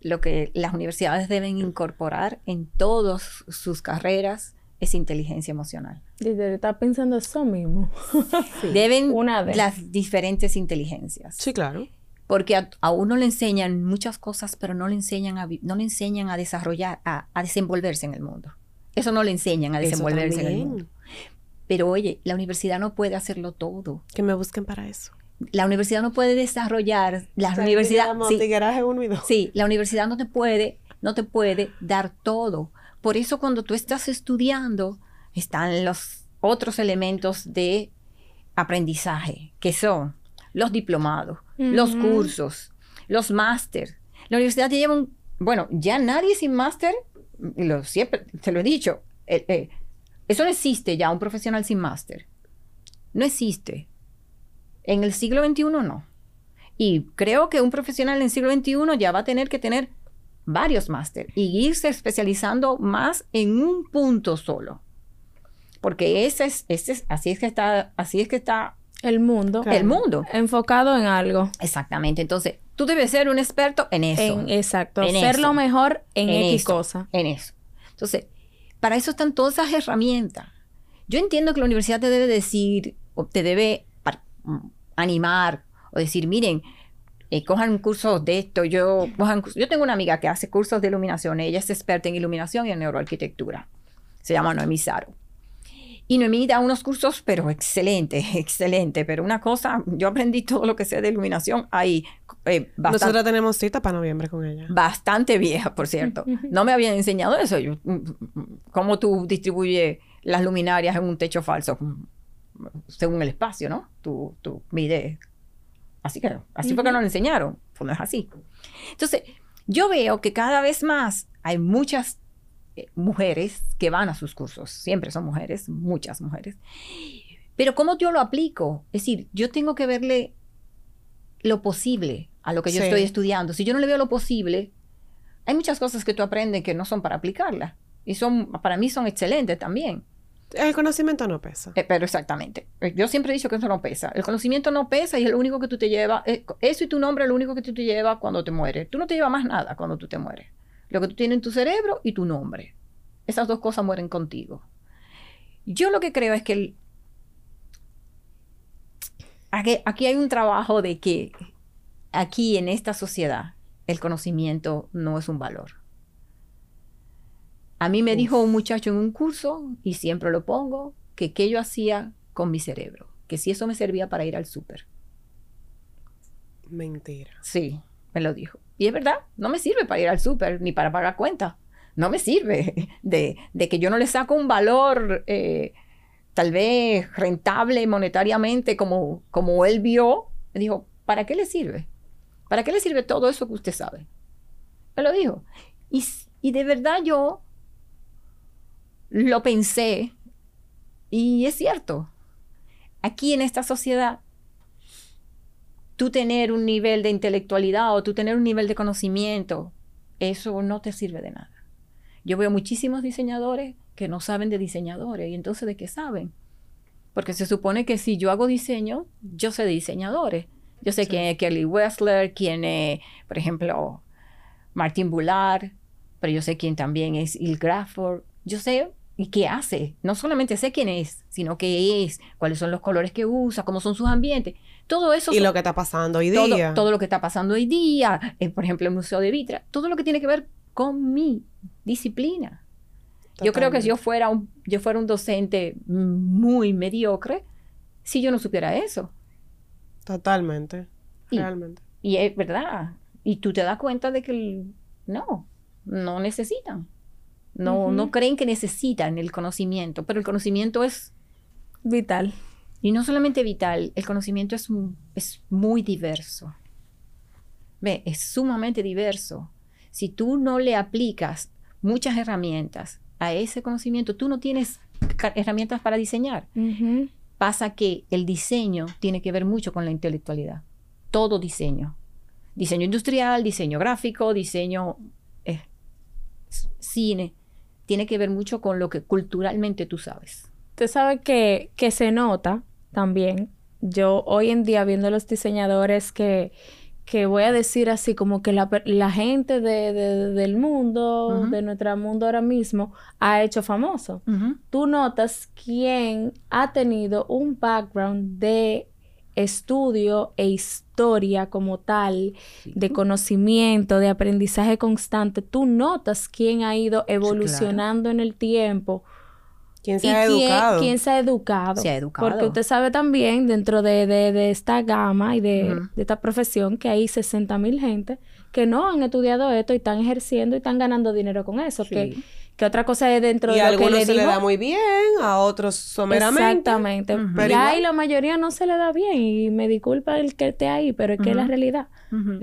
lo que las universidades deben incorporar en todas sus carreras es inteligencia emocional. Está pensando eso mismo. Deben Una las diferentes inteligencias. Sí, claro. Porque a, uno le enseñan muchas cosas, pero no le enseñan a, no le enseñan a desarrollar, a, desenvolverse en el mundo. Eso no le enseñan a desenvolverse en el mundo. Pero oye, la universidad no puede hacerlo todo. Que me busquen para eso. La universidad no puede desarrollar, la universidad, sí, sí, la universidad no te puede, no te puede dar todo. Por eso cuando tú estás estudiando, están los otros elementos de aprendizaje, que son los diplomados, los cursos, los máster. La universidad te lleva un, bueno, ya nadie sin máster, lo siempre te lo he dicho, eh, eh, eso no existe ya, un profesional sin máster. No existe. En el siglo XXI no. Y creo que un profesional en el siglo XXI ya va a tener que tener varios máster y irse especializando más en un punto solo. Porque ese es, ese es, así es que está, así es que está el mundo. El mundo. Enfocado en algo. Exactamente. Entonces, tú debes ser un experto en eso. exacto. En ser lo mejor en, X cosa. En eso. Entonces, para eso están todas esas herramientas. Yo entiendo que la universidad te debe decir, o te debe animar, o decir, miren, eh, cojan cursos de esto. Yo, yo tengo una amiga que hace cursos de iluminación. Ella es experta en iluminación y en neuroarquitectura. Se llama Noemi Saro. Y Noemí da unos cursos, pero excelente, excelente. Pero una cosa, yo aprendí todo lo que sé de iluminación ahí. Eh, Nosotros tenemos cita para noviembre con ella. Bastante vieja, por cierto. No me habían enseñado eso. Yo, mm, mm, ¿Cómo tú distribuyes las luminarias en un techo falso? Según el espacio, ¿no? Tú, tú mides. Así que, así fue que nos lo enseñaron. Pues no es así. Entonces, yo veo que cada vez más hay muchas eh, mujeres que van a sus cursos, siempre son mujeres, muchas mujeres. Pero ¿cómo yo lo aplico? Es decir, yo tengo que verle lo posible a lo que yo estoy estudiando. Si yo no le veo lo posible, hay muchas cosas que tú aprendes que no son para aplicarla. Y son, para mí son excelentes también. El conocimiento no pesa. Eh, pero exactamente. Eh, yo siempre he dicho que eso no pesa. El conocimiento no pesa y es lo único que tú te llevas. eso y tu nombre es lo único que tú te llevas cuando te mueres. Tú no te llevas más nada cuando tú te mueres. Lo que tú tienes en tu cerebro y tu nombre. Esas dos cosas mueren contigo. Yo lo que creo es que aquí, hay un trabajo de que aquí en esta sociedad el conocimiento no es un valor. A mí me dijo un muchacho en un curso, y siempre lo pongo, que qué yo hacía con mi cerebro, que si eso me servía para ir al súper. Mentira. Sí, me lo dijo. Y es verdad, no me sirve para ir al súper ni para pagar cuentas. No me sirve de, que yo no le saco un valor eh, tal vez rentable monetariamente como, como él vio. Me dijo, ¿para qué le sirve? ¿Para qué le sirve todo eso que usted sabe? Me lo dijo. Y, y de verdad yo lo pensé y es cierto. Aquí en esta sociedad tú tener un nivel de intelectualidad o tú tener un nivel de conocimiento, eso no te sirve de nada. Yo veo muchísimos diseñadores que no saben de diseñadores y entonces de qué saben. Porque se supone que si yo hago diseño, yo sé de diseñadores. Yo sé quién es Kelly Wessler, quién es, por ejemplo, Martin Bullard, pero yo sé quién también es Il Grafford. Yo sé y qué hace. No solamente sé quién es, sino qué es, cuáles son los colores que usa, cómo son sus ambientes. Todo eso. Y lo que está pasando hoy día. Todo, lo que está pasando hoy día. Eh, por ejemplo, el Museo de Vitra. Todo lo que tiene que ver con mi disciplina. Yo creo que si yo fuera, un, yo fuera un docente muy mediocre, si yo no supiera eso. Totalmente. realmente. Y es verdad. Y tú te das cuenta de que no, no necesitan. No, no creen que necesitan el conocimiento, pero el conocimiento es vital. Y no solamente vital, el conocimiento es, es muy diverso. Ve, es sumamente diverso. Si tú no le aplicas muchas herramientas a ese conocimiento, tú no tienes herramientas para diseñar. Pasa que el diseño tiene que ver mucho con la intelectualidad. Todo diseño. Diseño industrial, diseño gráfico, diseño eh, cine. Tiene que ver mucho con lo que culturalmente tú sabes. Usted sabe que, que se nota también. Yo hoy en día viendo los diseñadores que, que voy a decir así como que la, la gente de, del mundo, de nuestro mundo ahora mismo, ha hecho famoso. Tú notas quién ha tenido un background de estudio e historia como tal, de conocimiento, de aprendizaje constante. Tú notas quién ha ido evolucionando en el tiempo ¿Quién se y ha quién, educado? quién se ha educado. Se ha educado. Porque usted sabe también, dentro de, de- de esta gama y de, esta profesión, que hay 60 mil gente que no han estudiado esto y están ejerciendo y están ganando dinero con eso. Sí. Que, que otra cosa es dentro y de lo que algunos le se le da muy bien, a otros someramente. Exactamente. Ujú. Pero ya igual. y la mayoría no se le da bien. Y me disculpa el que esté ahí, pero es que es la realidad.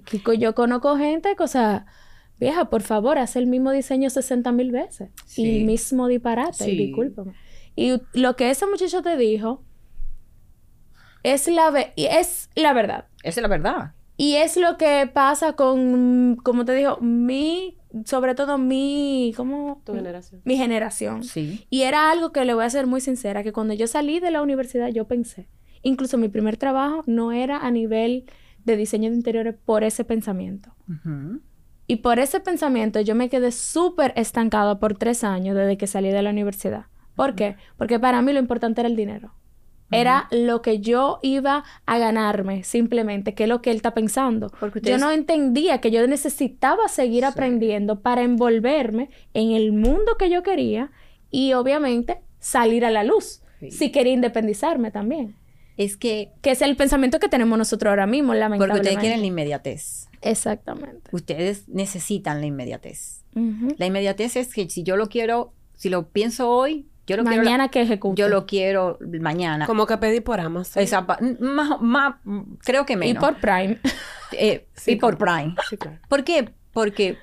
Que yo conozco gente sea, vieja, por favor, hace el mismo diseño 60 mil veces. Sí. Y mismo disparate, y Sí. discúlpame. Y lo que ese muchacho te dijo es la, ve- y es la verdad. Esa es la verdad. Y es lo que pasa con, como te dijo, mi, sobre todo mi, ¿cómo? Tu generación. Mi generación. Sí. Y era algo que le voy a ser muy sincera, que cuando yo salí de la universidad yo pensé, incluso mi primer trabajo no era a nivel de diseño de interiores por ese pensamiento. Y por ese pensamiento yo me quedé súper estancada por tres años desde que salí de la universidad. ¿Por qué? Porque para mí lo importante era el dinero. Era lo que yo iba a ganarme simplemente, que es lo que él está pensando. Porque Yo no entendía que yo necesitaba seguir Sí. aprendiendo para envolverme en el mundo que yo quería y obviamente salir a la luz. Sí. Si quería independizarme también. Es que Que es el pensamiento que tenemos nosotros ahora mismo, porque lamentablemente. ustedes quieren la inmediatez. Exactamente. Ustedes necesitan la inmediatez. La inmediatez es que si yo lo quiero, si lo pienso hoy, yo lo quiero. la- Mañana que ejecute. yo lo quiero mañana. Como que pedí por Amazon. Esa más, más, creo que Y menos. por Prime. Eh, Sí, y por Prime. Sí, claro. ¿Por qué? Porque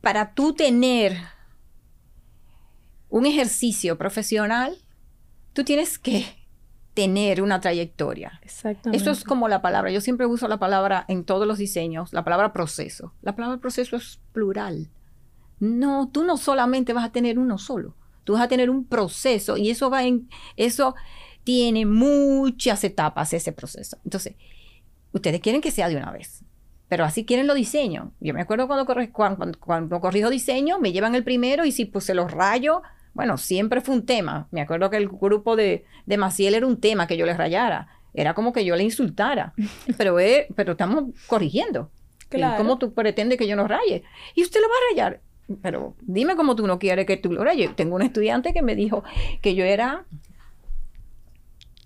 para tú tener un ejercicio profesional, tú tienes que tener una trayectoria. Exactamente. Eso es como la palabra, yo siempre uso la palabra en todos los diseños, la palabra proceso. La palabra proceso es plural. No, tú no solamente vas a tener uno solo, tú vas a tener un proceso y eso va en, eso tiene muchas etapas ese proceso. Entonces, ustedes quieren que sea de una vez, pero así quieren los diseños. Yo me acuerdo cuando, corre- cuando, cuando- corrijo diseño, me llevan el primero y si puse los rayos, bueno, siempre fue un tema. Me acuerdo que el grupo de, de Maciel era un tema que yo les rayara. Era como que yo le insultara. Pero, eh, pero estamos corrigiendo. Claro. ¿Cómo tú pretendes que yo no raye? Y usted lo va a rayar. Pero dime cómo tú no quieres que tú lo rayes. Tengo un estudiante que me dijo que yo era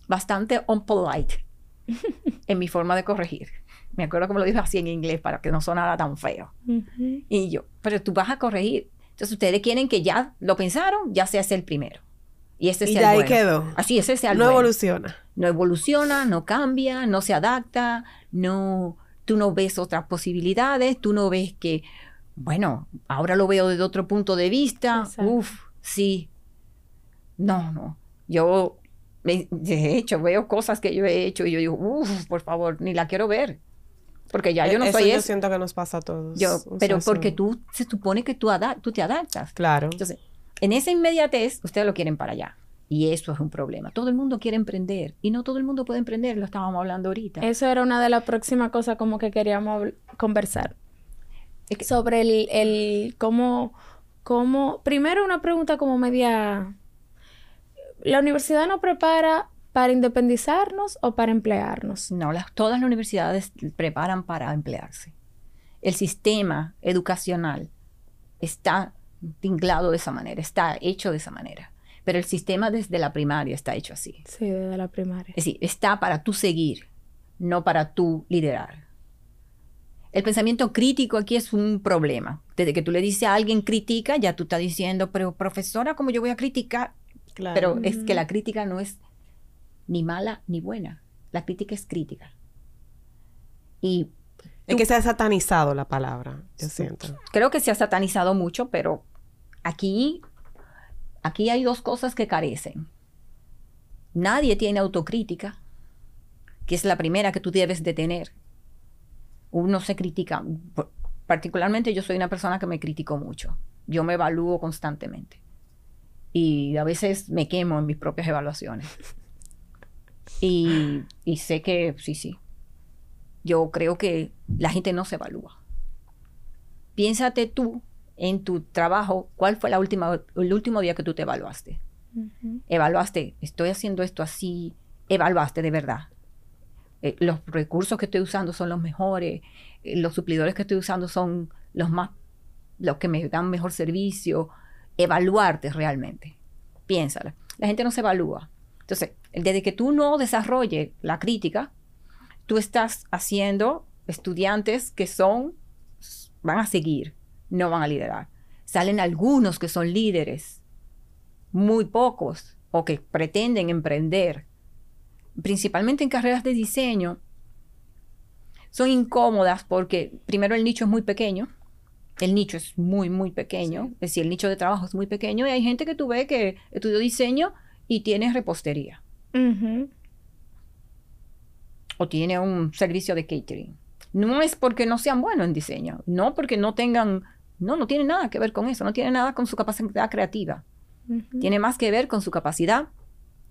bastante unpolite en mi forma de corregir. Me acuerdo que me lo dijo así en inglés para que no sonara tan feo. Ujú. Y yo, pero tú vas a corregir. Entonces ustedes quieren que ya lo pensaron, ya se hace el primero. Y ese Y sea de el ahí bueno. quedó. Así, ese sea el No bueno. evoluciona. No evoluciona, no cambia, no se adapta, no, tú no ves otras posibilidades, tú no ves que, bueno, ahora lo veo desde otro punto de vista. Exacto. Uf, sí. No, no. Yo, me- de hecho, veo cosas que yo he hecho y yo digo, uff, por favor, ni la quiero ver. Porque ya yo no E-, Eso soy yo eso. siento que nos pasa a todos. Yo, O pero sea, porque tú se supone que tú, tú te adaptas. Claro. Entonces, en esa inmediatez, ustedes lo quieren para allá. Y eso es un problema. Todo el mundo quiere emprender. Y no todo el mundo puede emprender, lo estábamos hablando ahorita. Eso era una de las próximas cosas como que queríamos conversar. Sobre el, el cómo, cómo... Primero una pregunta como media... ¿La universidad nos prepara para independizarnos o para emplearnos? No, las, todas las universidades preparan para emplearse. El sistema educacional está tinglado de esa manera, está hecho de esa manera. Pero el sistema desde la primaria está hecho así. Sí, desde la primaria. Es decir, está para tú seguir, no para tú liderar. El pensamiento crítico aquí es un problema. Desde que tú le dices a alguien critica, ya tú estás diciendo, pero profesora, ¿cómo yo voy a criticar? claro. Pero es que la crítica no es ni mala ni buena. La crítica es crítica. Y es que se ha satanizado la palabra, yo siento. creo que se ha satanizado mucho, pero aquí, aquí hay dos cosas que carecen. Nadie tiene autocrítica, que es la primera que tú debes de tener. Uno se critica. Particularmente yo soy una persona que me critico mucho. Yo me evalúo constantemente. Y a veces me quemo en mis propias evaluaciones. Y, y sé que sí, sí. Yo creo que la gente no se evalúa. Piénsate tú en tu trabajo, ¿cuál fue la última, el último día que tú te evaluaste? Evaluaste, estoy haciendo esto así, evaluaste de verdad. Eh, los recursos que estoy usando son los mejores, eh, los suplidores que estoy usando son los más, los que me dan mejor servicio. evaluarte realmente. Piénsala. La gente no se evalúa. Entonces, desde que tú no desarrolles la crítica, tú estás haciendo estudiantes que son, van a seguir, no van a liderar. Salen algunos que son líderes, muy pocos, o que pretenden emprender, principalmente en carreras de diseño, son incómodas porque primero el nicho es muy pequeño, el nicho es muy, muy pequeño, es decir, el nicho de trabajo es muy pequeño y hay gente que tú ves que estudió diseño y tiene repostería. O tiene un servicio de catering. No es porque no sean buenos en diseño, no porque no tengan, no, no tiene nada que ver con eso, no tiene nada con su capacidad creativa. Tiene más que ver con su capacidad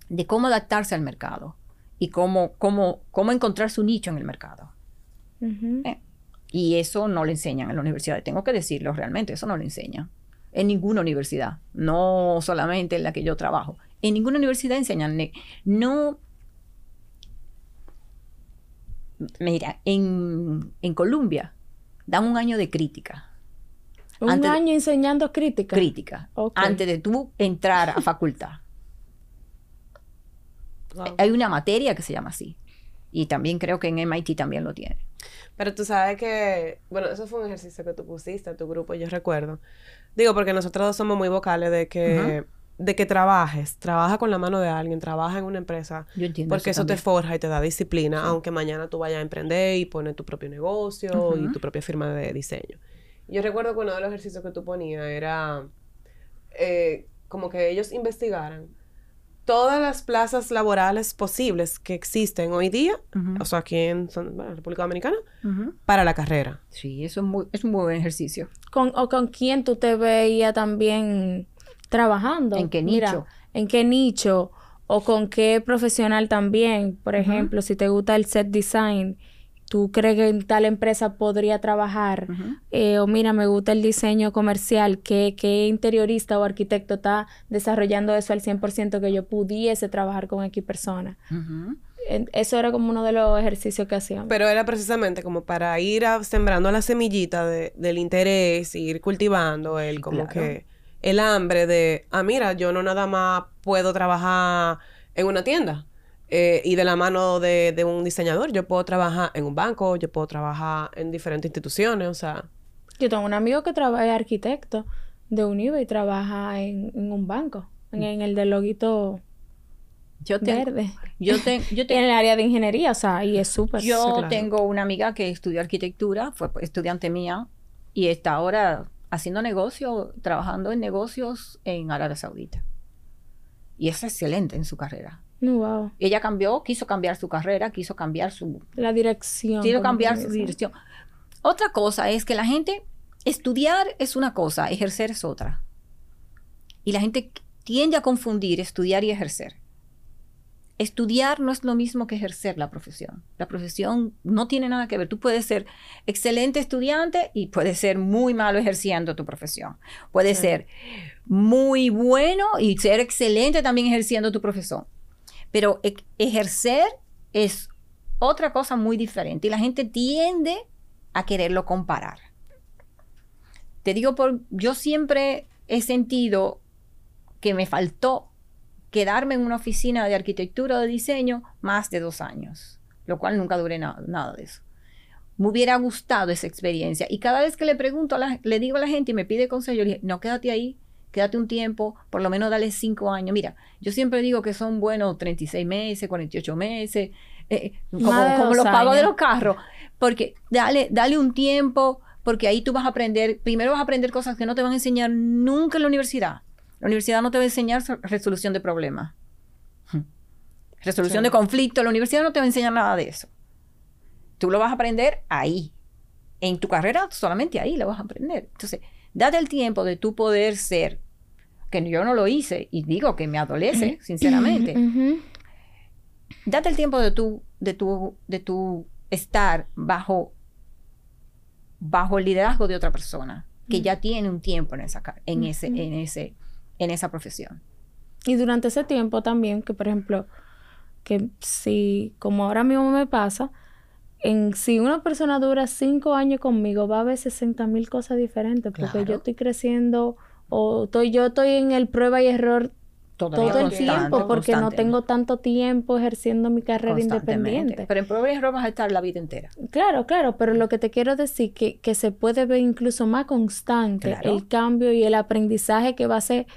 de cómo adaptarse al mercado y cómo, cómo, cómo encontrar su nicho en el mercado. Eh, y eso no le enseñan en la universidad. Tengo que decirlo realmente, eso no lo enseñan. En ninguna universidad, no solamente en la que yo trabajo. En ninguna universidad enseñan. No. Mira, en, en Colombia dan un año de crítica. Un año enseñando crítica. Crítica. Antes de tú entrar a facultad. Hay una materia que se llama así. Y también creo que en MIT también lo tiene. Pero tú sabes que, bueno, eso fue un ejercicio que tú pusiste a tu grupo, yo recuerdo. Digo, porque nosotros dos somos muy vocales de que, de que trabajes, trabaja con la mano de alguien, trabaja en una empresa. Yo entiendo. Porque eso, te forja y te da disciplina, aunque mañana tú vayas a emprender y poner tu propio negocio y tu propia firma de diseño. Yo recuerdo que uno de los ejercicios que tú ponías era eh, como que ellos investigaran todas las plazas laborales posibles que existen hoy día, o sea, aquí en la República Dominicana, para la carrera. Sí, eso es, muy, es un buen ejercicio. ¿Con, ¿O con quién tú te veías también trabajando? ¿En qué nicho? ¿En qué nicho? ¿O con qué profesional también? Por ejemplo, si te gusta el set design tú crees que en tal empresa podría trabajar, eh, o mira, me gusta el diseño comercial, ¿qué, qué interiorista o arquitecto está desarrollando eso al 100% que yo pudiese trabajar con X persona? Eso era como uno de los ejercicios que hacíamos. Pero era precisamente como para ir sembrando la semillita del interés, ir cultivando el como que el hambre de, ah, mira, yo no nada más puedo trabajar en una tienda. Eh, y de la mano de, un diseñador, yo puedo trabajar en un banco, yo puedo trabajar en diferentes instituciones, o sea... Yo tengo un amigo que trabaja, es arquitecto de UNIVA y trabaja en, un banco, en, el del loguito yo verde. Yo, tengo yo en el área de ingeniería, o sea, y es súper... Yo tengo una amiga que estudió arquitectura, fue estudiante mía, y está ahora haciendo negocio, trabajando en negocios en Arabia Saudita. Y es excelente en su carrera. Wow. Ella cambió, quiso cambiar su carrera, quiso cambiar su... La dirección. Quiso cambiar su dirección. Otra cosa es que la gente, estudiar es una cosa, ejercer es otra. Y la gente tiende a confundir estudiar y ejercer. Estudiar no es lo mismo que ejercer la profesión. La profesión no tiene nada que ver. Tú puedes ser excelente estudiante y puedes ser muy malo ejerciendo tu profesión. Puedes ser muy bueno y ser excelente también ejerciendo tu profesión. Pero e, ejercer es otra cosa muy diferente y la gente tiende a quererlo comparar. Te digo, por, yo siempre he sentido que me faltó quedarme en una oficina de arquitectura o de diseño más de dos años, lo cual nunca duré nada de eso. Me hubiera gustado esa experiencia y cada vez que le pregunto, le digo a la gente y me pide consejo, yo le dije, no, quédate ahí, quédate un tiempo, por lo menos dale cinco años. Mira, yo siempre digo que son buenos 36 meses, 48 meses, eh, eh, como, los pagos de los carros, porque dale, dale un tiempo, porque ahí tú vas a aprender, primero vas a aprender cosas que no te van a enseñar nunca en la universidad. La universidad no te va a enseñar resolución de problemas. Resolución de conflictos, la universidad no te va a enseñar nada de eso. Tú lo vas a aprender ahí. En tu carrera solamente ahí lo vas a aprender. Entonces, date el tiempo de tú poder ser que yo no lo hice y digo que me adolece, sinceramente. Date el tiempo de tu, de tu, de tu estar bajo, bajo el liderazgo de otra persona que ya tiene un tiempo en esa, en ese, en ese, en esa profesión. Y durante ese tiempo también, que por ejemplo, que si, como ahora mismo me pasa, en, si una persona dura cinco años conmigo, va a ver 60 mil cosas diferentes, porque yo estoy creciendo o estoy, yo estoy en el prueba y error Todavía todo el constante, tiempo porque no tengo tanto tiempo ejerciendo mi carrera independiente. Pero en prueba y error vas a estar la vida entera. Claro, claro, pero lo que te quiero decir que, que se puede ver incluso más constante Claro. el cambio y el aprendizaje que va a ser.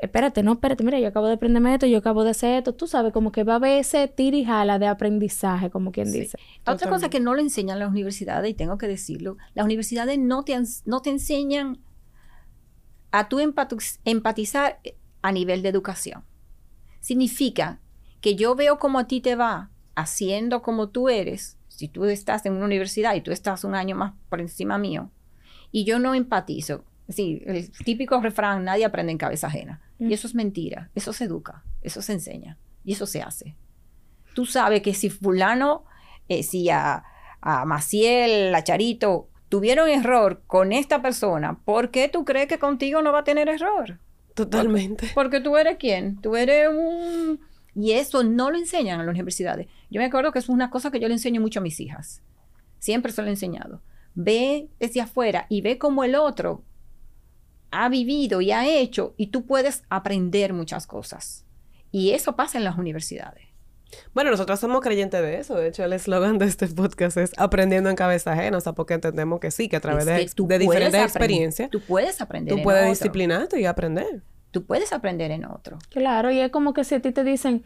Espérate, no, espérate, mira, yo acabo de aprenderme esto, yo acabo de hacer esto, tú sabes, como que va a haber ese y jala de aprendizaje, como quien Sí. dice. Otra cosa que no le enseñan las universidades, y tengo que decirlo, las universidades no te, no te enseñan a tú empatizar a nivel de educación. Significa que yo veo cómo a ti te va haciendo como tú eres, si tú estás en una universidad y tú estás un año más por encima mío, y yo no empatizo. Sí, el típico refrán, nadie aprende en cabeza ajena. Mm. Y eso es mentira, eso se educa, eso se enseña, y eso se hace. Tú sabes que si fulano eh, si a, a Maciel, a Charito, tuvieron error con esta persona, ¿por qué tú crees que contigo no va a tener error? Totalmente. Porque tú eres quién? Tú eres un... Y eso no lo enseñan en las universidades. Yo me acuerdo que es una cosa que yo le enseño mucho a mis hijas. Siempre se lo he enseñado. Ve desde afuera y ve cómo el otro ha vivido y ha hecho y tú puedes aprender muchas cosas. Y eso pasa en las universidades. Bueno, nosotros somos creyentes de eso. De hecho, el eslogan de este podcast es aprendiendo en cabeza ajena. O sea, porque entendemos que sí, que a través Es de, que ex- tú de puedes diferentes aprender- experiencias, Tú puedes aprender tú en puedes otro. disciplinarte y aprender. Tú puedes aprender en otro. Claro, y es como que si a ti te dicen,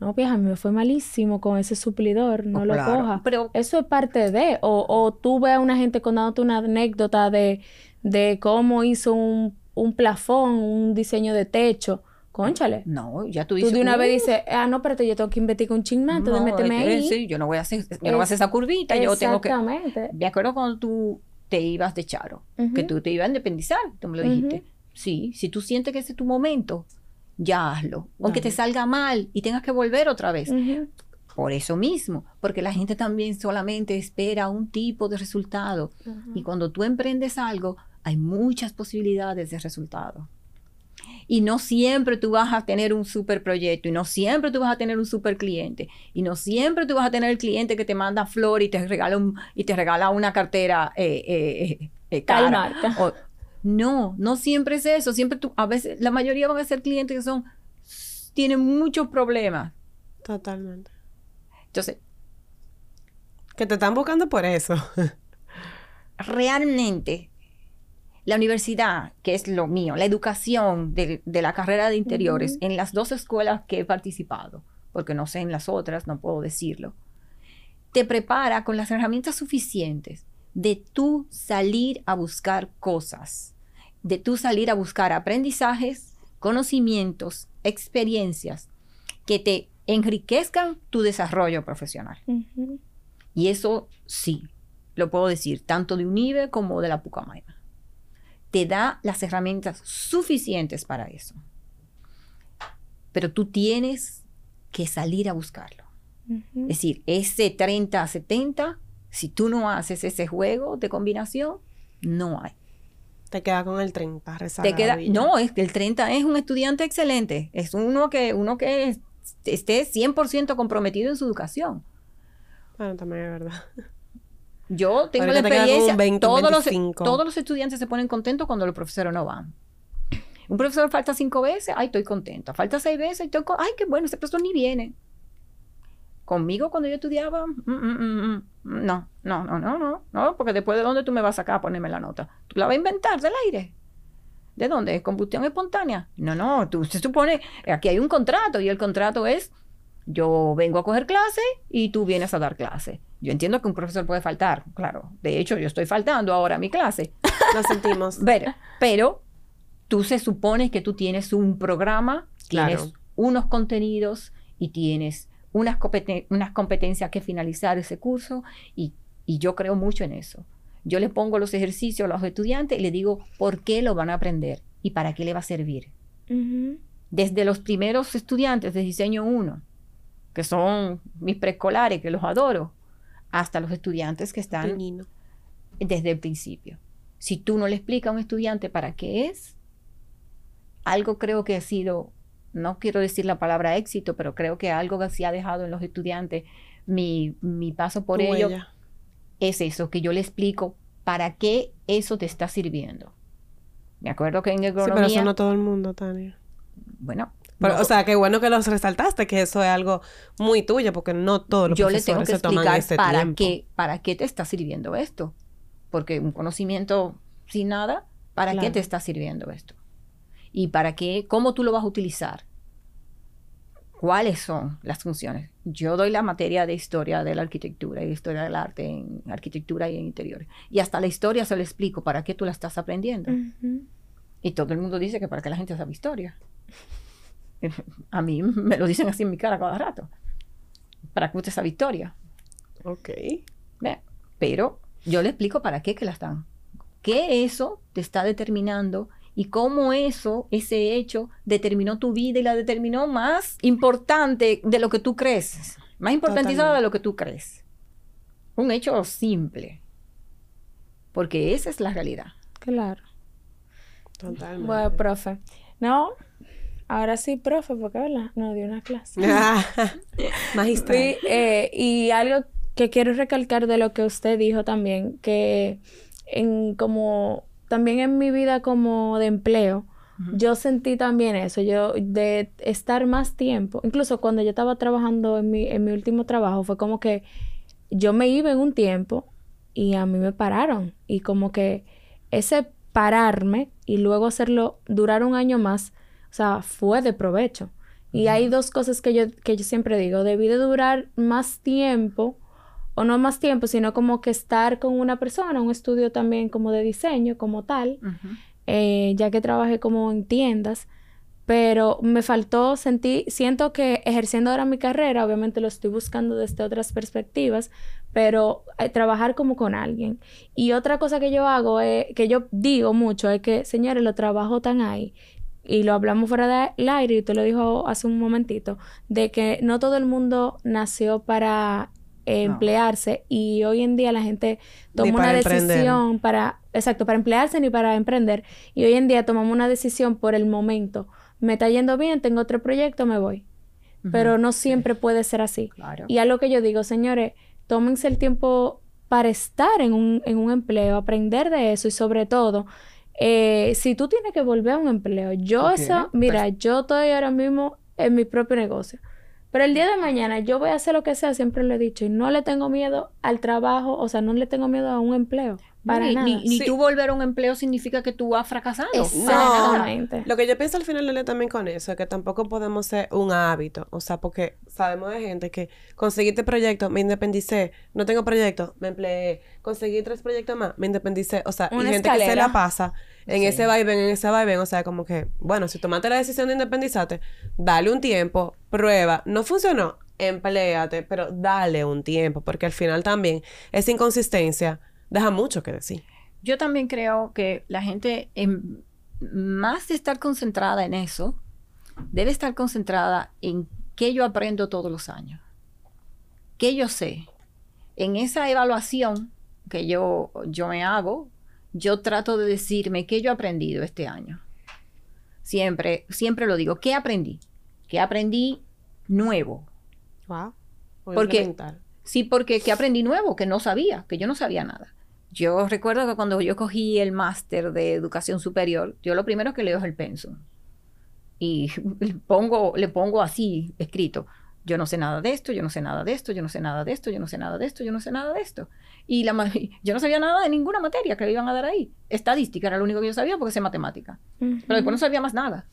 no, vieja, me fue malísimo con ese suplidor, no Oh, lo claro. coja. Pero Eso es parte de, o, o tú ves a una gente contándote una anécdota de, de cómo hizo un, un plafón, un diseño de techo. Conchale. no, ya tú Tú dices. de una vez "Uh, dices, ah, no, espérate, yo tengo que investigar un ching más de no, meterme que ahí. Sí, yo no voy a hacer, yo no voy a hacer esa curvita, yo tengo que. Exactamente. Me acuerdo cuando tú te ibas de Charo, que tú te ibas a independizar, tú me lo dijiste. Sí, si tú sientes que ese es tu momento, ya hazlo. Aunque te salga mal y tengas que volver otra vez. Por eso mismo, porque la gente también solamente espera un tipo de resultado. Y cuando tú emprendes algo, hay muchas posibilidades de resultado. Y no siempre tú vas a tener un super proyecto, y no siempre tú vas a tener un super cliente, y no siempre tú vas a tener el cliente que te manda flor y te regala, un, y te regala una cartera eh, eh, eh, cara. O- no, no siempre es eso. Siempre tú, a veces, la mayoría van a ser clientes que son, tienen muchos problemas. Totalmente. Entonces, Que te están buscando por eso. realmente la universidad, que es lo mío, la educación de, de la carrera de interiores, en las dos escuelas que he participado, porque no sé en las otras, no puedo decirlo, te prepara con las herramientas suficientes de tú salir a buscar cosas, de tú salir a buscar aprendizajes, conocimientos, experiencias que te enriquezcan tu desarrollo profesional. Y eso sí, lo puedo decir, tanto de UNIBE como de la Pucamaima. Te da las herramientas suficientes para eso. Pero tú tienes que salir a buscarlo. Es decir, ese 30 a 70, si tú no haces ese juego de combinación, no hay. Te queda con el 30, Te queda, no, es que el 30 es un estudiante excelente, es uno que, uno que es- esté 100% comprometido en su educación. Bueno, también es verdad. Yo tengo la te experiencia. 20, todos, los, 25. todos los estudiantes se ponen contentos cuando los profesores no van. Un profesor falta cinco veces, ay, estoy contenta. Falta seis veces, estoy ay, qué bueno, ese profesor ni viene. Conmigo cuando yo estudiaba, mm, mm, mm, mm, no, no, no, no, no, no, porque después de dónde tú me vas a sacar a ponerme la nota. Tú la vas a inventar del aire. ¿De dónde? ¿Combustión espontánea? No, no, tú se supone, aquí hay un contrato y el contrato es, yo vengo a coger clase y tú vienes a dar clase. Yo entiendo que un profesor puede faltar, claro. De hecho, yo estoy faltando ahora a mi clase. Lo sentimos. Ver, pero tú se supone que tú tienes un programa, tienes Claro. unos contenidos y tienes unas, competen- unas competencias que finalizar ese curso y, y yo creo mucho en eso. Yo le pongo los ejercicios a los estudiantes y le digo por qué lo van a aprender y para qué le va a servir. Desde los primeros estudiantes de diseño 1, que son mis preescolares, que los adoro, hasta los estudiantes que están desde el principio. Si tú no le explicas a un estudiante para qué es, algo creo que ha sido, no quiero decir la palabra éxito, pero creo que algo que sí ha dejado en los estudiantes mi, mi paso por ello huella. es eso, que yo le explico para qué eso te está sirviendo. Me acuerdo que en Sí, economía... pero eso no todo el mundo, Tania. Bueno, Pero, no- o sea, qué bueno que los resaltaste, que eso es algo muy tuyo, porque no todos los yo le tengo que explicar ese para tiempo. qué, para qué te está sirviendo esto. Porque un conocimiento sin nada, ¿para qué te está sirviendo esto? Y para qué, cómo tú lo vas a utilizar. ¿Cuáles son las funciones? Yo doy la materia de historia de la arquitectura y de historia del arte en arquitectura y en interiores. Y hasta la historia se lo explico para qué tú la estás aprendiendo. Y todo el mundo dice que para que la gente sabe historia. A mí me lo dicen así en mi cara cada rato. Para que usted sabe historia. Ok. Ve, Pero yo le explico para qué que las dan. ¿Qué eso te está determinando? Y cómo eso, ese hecho, determinó tu vida y la determinó más importante de lo que tú crees. Más importantizada de lo que tú crees. Un hecho simple. Porque esa es la realidad. Claro. Totalmente. Bueno, profe. No, ahora sí, profe, porque verdad, no dio una clase. Magistral. Sí, eh, y algo que quiero recalcar de lo que usted dijo también, que en como también en mi vida como de empleo, yo sentí también eso, yo de estar más tiempo, incluso cuando yo estaba trabajando en mi, en mi último trabajo, fue como que yo me iba en un tiempo y a mí me pararon y como que ese pararme y luego hacerlo durar un año más, o sea, fue de provecho. Y hay dos cosas que yo, que yo siempre digo, debí de durar más tiempo, o no más tiempo, sino como que estar con una persona, un estudio también como de diseño, como tal, eh, ya que trabajé como en tiendas, pero me faltó sentir, siento que ejerciendo ahora mi carrera, obviamente lo estoy buscando desde otras perspectivas, pero eh, trabajar como con alguien. Y otra cosa que yo hago, es, que yo digo mucho, es que, señores, lo trabajo tan ahí, y lo hablamos fuera del aire, y tú lo dijo hace un momentito, de que no todo el mundo nació para eh, No. emplearse y hoy en día la gente toma una emprender. decisión para, exacto, para emplearse ni para emprender. Y hoy en día tomamos una decisión por el momento. Me está yendo bien, tengo otro proyecto, me voy. Pero no siempre puede ser así. Claro. Y a lo que yo digo, señores, tómense el tiempo para estar en un, en un empleo, aprender de eso y sobre todo, eh, si tú tienes que volver a un empleo, yo Ok, eso, mira, yo estoy ahora mismo en mi propio negocio. Pero el día de mañana yo voy a hacer lo que sea, siempre lo he dicho, y no le tengo miedo al trabajo, o sea, no le tengo miedo a un empleo. Para ni, nada. ni- ni Sí. tú volver a un empleo significa que tú has fracasado. Exactamente. Lo que yo pienso al final Lele, también con eso es que tampoco podemos ser un hábito. O sea, porque sabemos de gente que conseguí este proyecto, me independicé, no tengo proyecto, me empleé, conseguí tres proyectos más, me independicé. O sea, Una y gente que se la pasa en Sí. ese vaivén, en ese vaivén. O sea, como que, bueno, si tomaste la decisión de independizarte, dale un tiempo, prueba. No funcionó, empléate, pero dale un tiempo, porque al final también esa inconsistencia deja mucho que decir. Yo también creo que la gente, en- más de estar concentrada en eso, debe estar concentrada en qué yo aprendo todos los años. ¿Qué yo sé? En esa evaluación que yo, yo me hago, yo trato de decirme qué yo he aprendido este año. Siempre, siempre lo digo, ¿qué aprendí? ¿Qué aprendí nuevo? Wow. Porque- Sí, porque ¿qué aprendí nuevo? Que no sabía, que yo no sabía nada. Yo recuerdo que cuando yo cogí el máster de educación superior, yo lo primero que leo es el pensum. Y le pongo, le pongo así escrito, yo no sé nada de esto, yo no sé nada de esto, yo no sé nada de esto, yo no sé nada de esto, yo no sé nada de esto. Y la, yo no sabía nada de ninguna materia que le iban a dar ahí. Estadística era lo único que yo sabía porque sé matemática. Pero después no sabía más nada.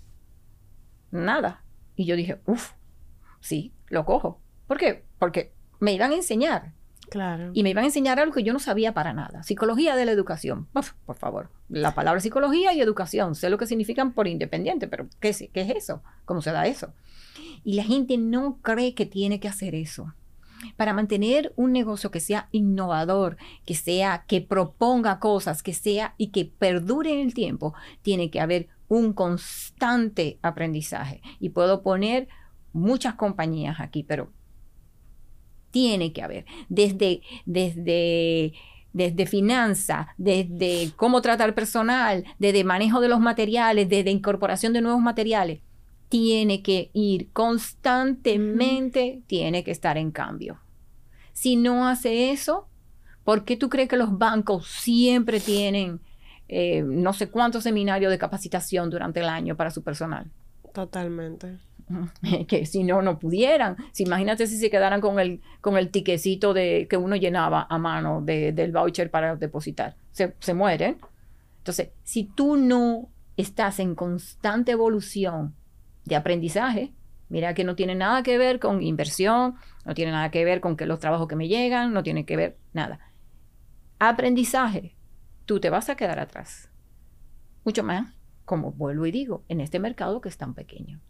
Nada. Y yo dije, uff, sí, lo cojo. ¿Por qué? Porque me iban a enseñar. Claro. Y me iban a enseñar algo que yo no sabía para nada. Psicología de la educación. Uf, por favor. La palabra psicología y educación. Sé lo que significan por independiente, pero ¿qué qué es eso? ¿Cómo se da eso? Y la gente no cree que tiene que hacer eso. Para mantener un negocio que sea innovador, que sea, que proponga cosas, que sea y que perdure en el tiempo, tiene que haber un constante aprendizaje. Y puedo poner muchas compañías aquí, pero tiene que haber. Desde, desde, desde finanzas, desde cómo tratar personal, desde manejo de los materiales, desde incorporación de nuevos materiales. Tiene que ir constantemente, tiene que estar en cambio. Si no hace eso, ¿por qué tú crees que los bancos siempre tienen eh, no sé cuántos seminarios de capacitación durante el año para su personal. Totalmente. que si no, no pudieran. Si, imagínate si se quedaran con el, con el tiquecito de, que uno llenaba a mano del voucher para depositar. Se, se mueren. Entonces, si tú no estás en constante evolución de aprendizaje, mira que no tiene nada que ver con inversión, no tiene nada que ver con que los trabajos que me llegan, no tiene que ver nada. Aprendizaje, tú te vas a quedar atrás. Mucho más, como vuelvo y digo, en este mercado que es tan pequeño.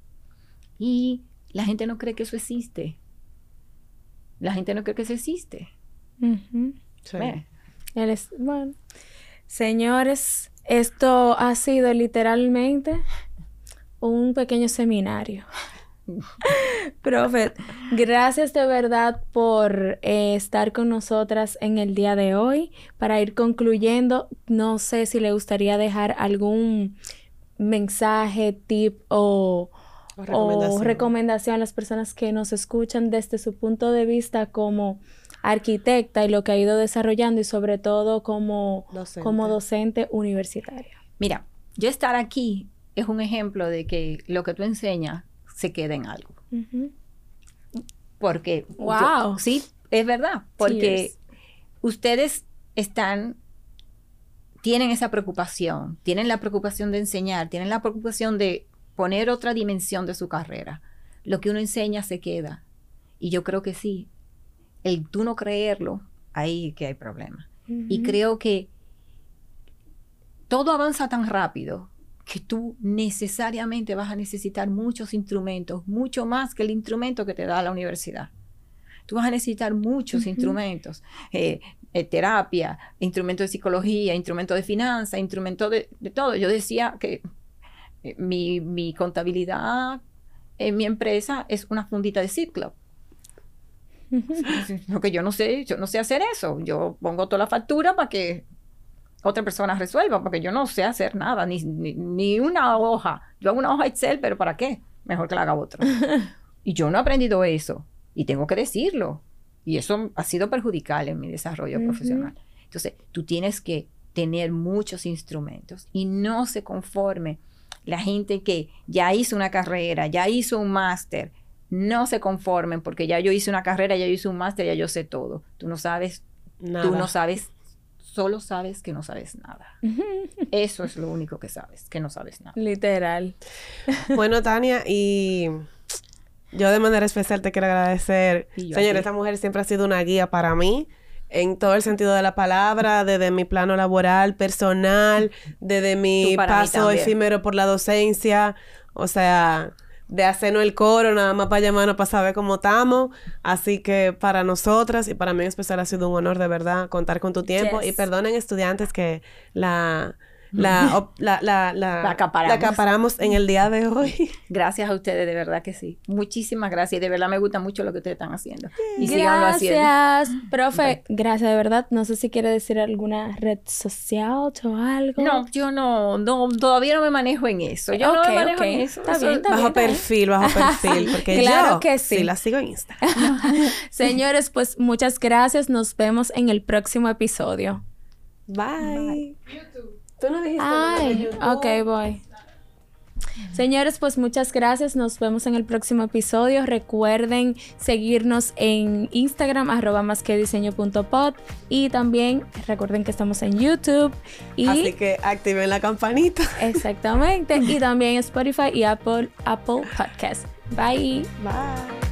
Y la gente no cree que eso existe. La gente no cree que eso existe. bueno, señores, esto ha sido literalmente un pequeño seminario. Profe, gracias de verdad por eh, estar con nosotras en el día de hoy. Para ir concluyendo, no sé si le gustaría dejar algún mensaje, tip o, o recomendación. a las personas que nos escuchan desde su punto de vista como arquitecta y lo que ha ido desarrollando y sobre todo como docente, como docente universitaria. Mira, yo estar aquí es un ejemplo de que lo que tú enseñas se queda en algo. Porque, wow. sí, es verdad, porque ustedes están tienen esa preocupación, tienen la preocupación de enseñar, tienen la preocupación de poner otra dimensión de su carrera. Lo que uno enseña se queda. Y yo creo que sí. El tú no creerlo, ahí que hay problema. Y creo que todo avanza tan rápido que tú necesariamente vas a necesitar muchos instrumentos, mucho más que el instrumento que te da la universidad. Tú vas a necesitar muchos instrumentos, eh, eh, terapia, instrumentos de psicología, instrumentos de finanzas, instrumentos de, de, todo. Yo decía que eh, mi, contabilidad en mi empresa es una fundita de ciclo. Lo que yo no sé, yo no sé hacer eso. Yo pongo toda la factura para que otra persona resuelva, porque yo no sé hacer nada, ni, ni, una hoja. Yo hago una hoja Excel, pero ¿para qué? Mejor que la haga otro. y yo no he aprendido eso, y tengo que decirlo. Y eso ha sido perjudicial en mi desarrollo profesional. Entonces, tú tienes que tener muchos instrumentos y no se conforme la gente que ya hizo una carrera, ya hizo un máster, no se conformen porque ya yo hice una carrera, ya yo hice un máster, ya yo sé todo. Tú no sabes, nada. tú no sabes, solo sabes que no sabes nada. Eso es lo único que sabes, que no sabes nada. Literal. bueno, Tania, y yo de manera especial te quiero agradecer. Señor, esta mujer siempre ha sido una guía para mí en todo el sentido de la palabra, desde mi plano laboral, personal, desde mi paso efímero por la docencia, o sea, de hacernos el coro, nada más para llamarnos para saber cómo estamos. Así que para nosotras y para mí en especial ha sido un honor de verdad contar con tu tiempo. Y perdonen estudiantes que la la, la, la, la, acaparamos. en el día de hoy. Gracias a ustedes, de verdad que sí. Muchísimas gracias. Y de verdad me gusta mucho lo que ustedes están haciendo. Y gracias, profe. Gracias, de verdad. No sé si quiere decir alguna red social o algo. No, yo no, no todavía no me manejo en eso. Yo no me manejo en eso. Está bien, bajo perfil, bajo perfil. Porque claro yo que sí. la sigo en Insta. Señores, pues muchas gracias. Nos vemos en el próximo episodio. Bye. Tú no dijiste Ay, ok, voy. Señores, pues muchas gracias. Nos vemos en el próximo episodio. Recuerden seguirnos en Instagram, arroba más que diseño punto pod, Y también recuerden que estamos en YouTube. Y, Así que activen la campanita. Exactamente. y también Spotify y Apple, Apple Podcast. Bye. Bye.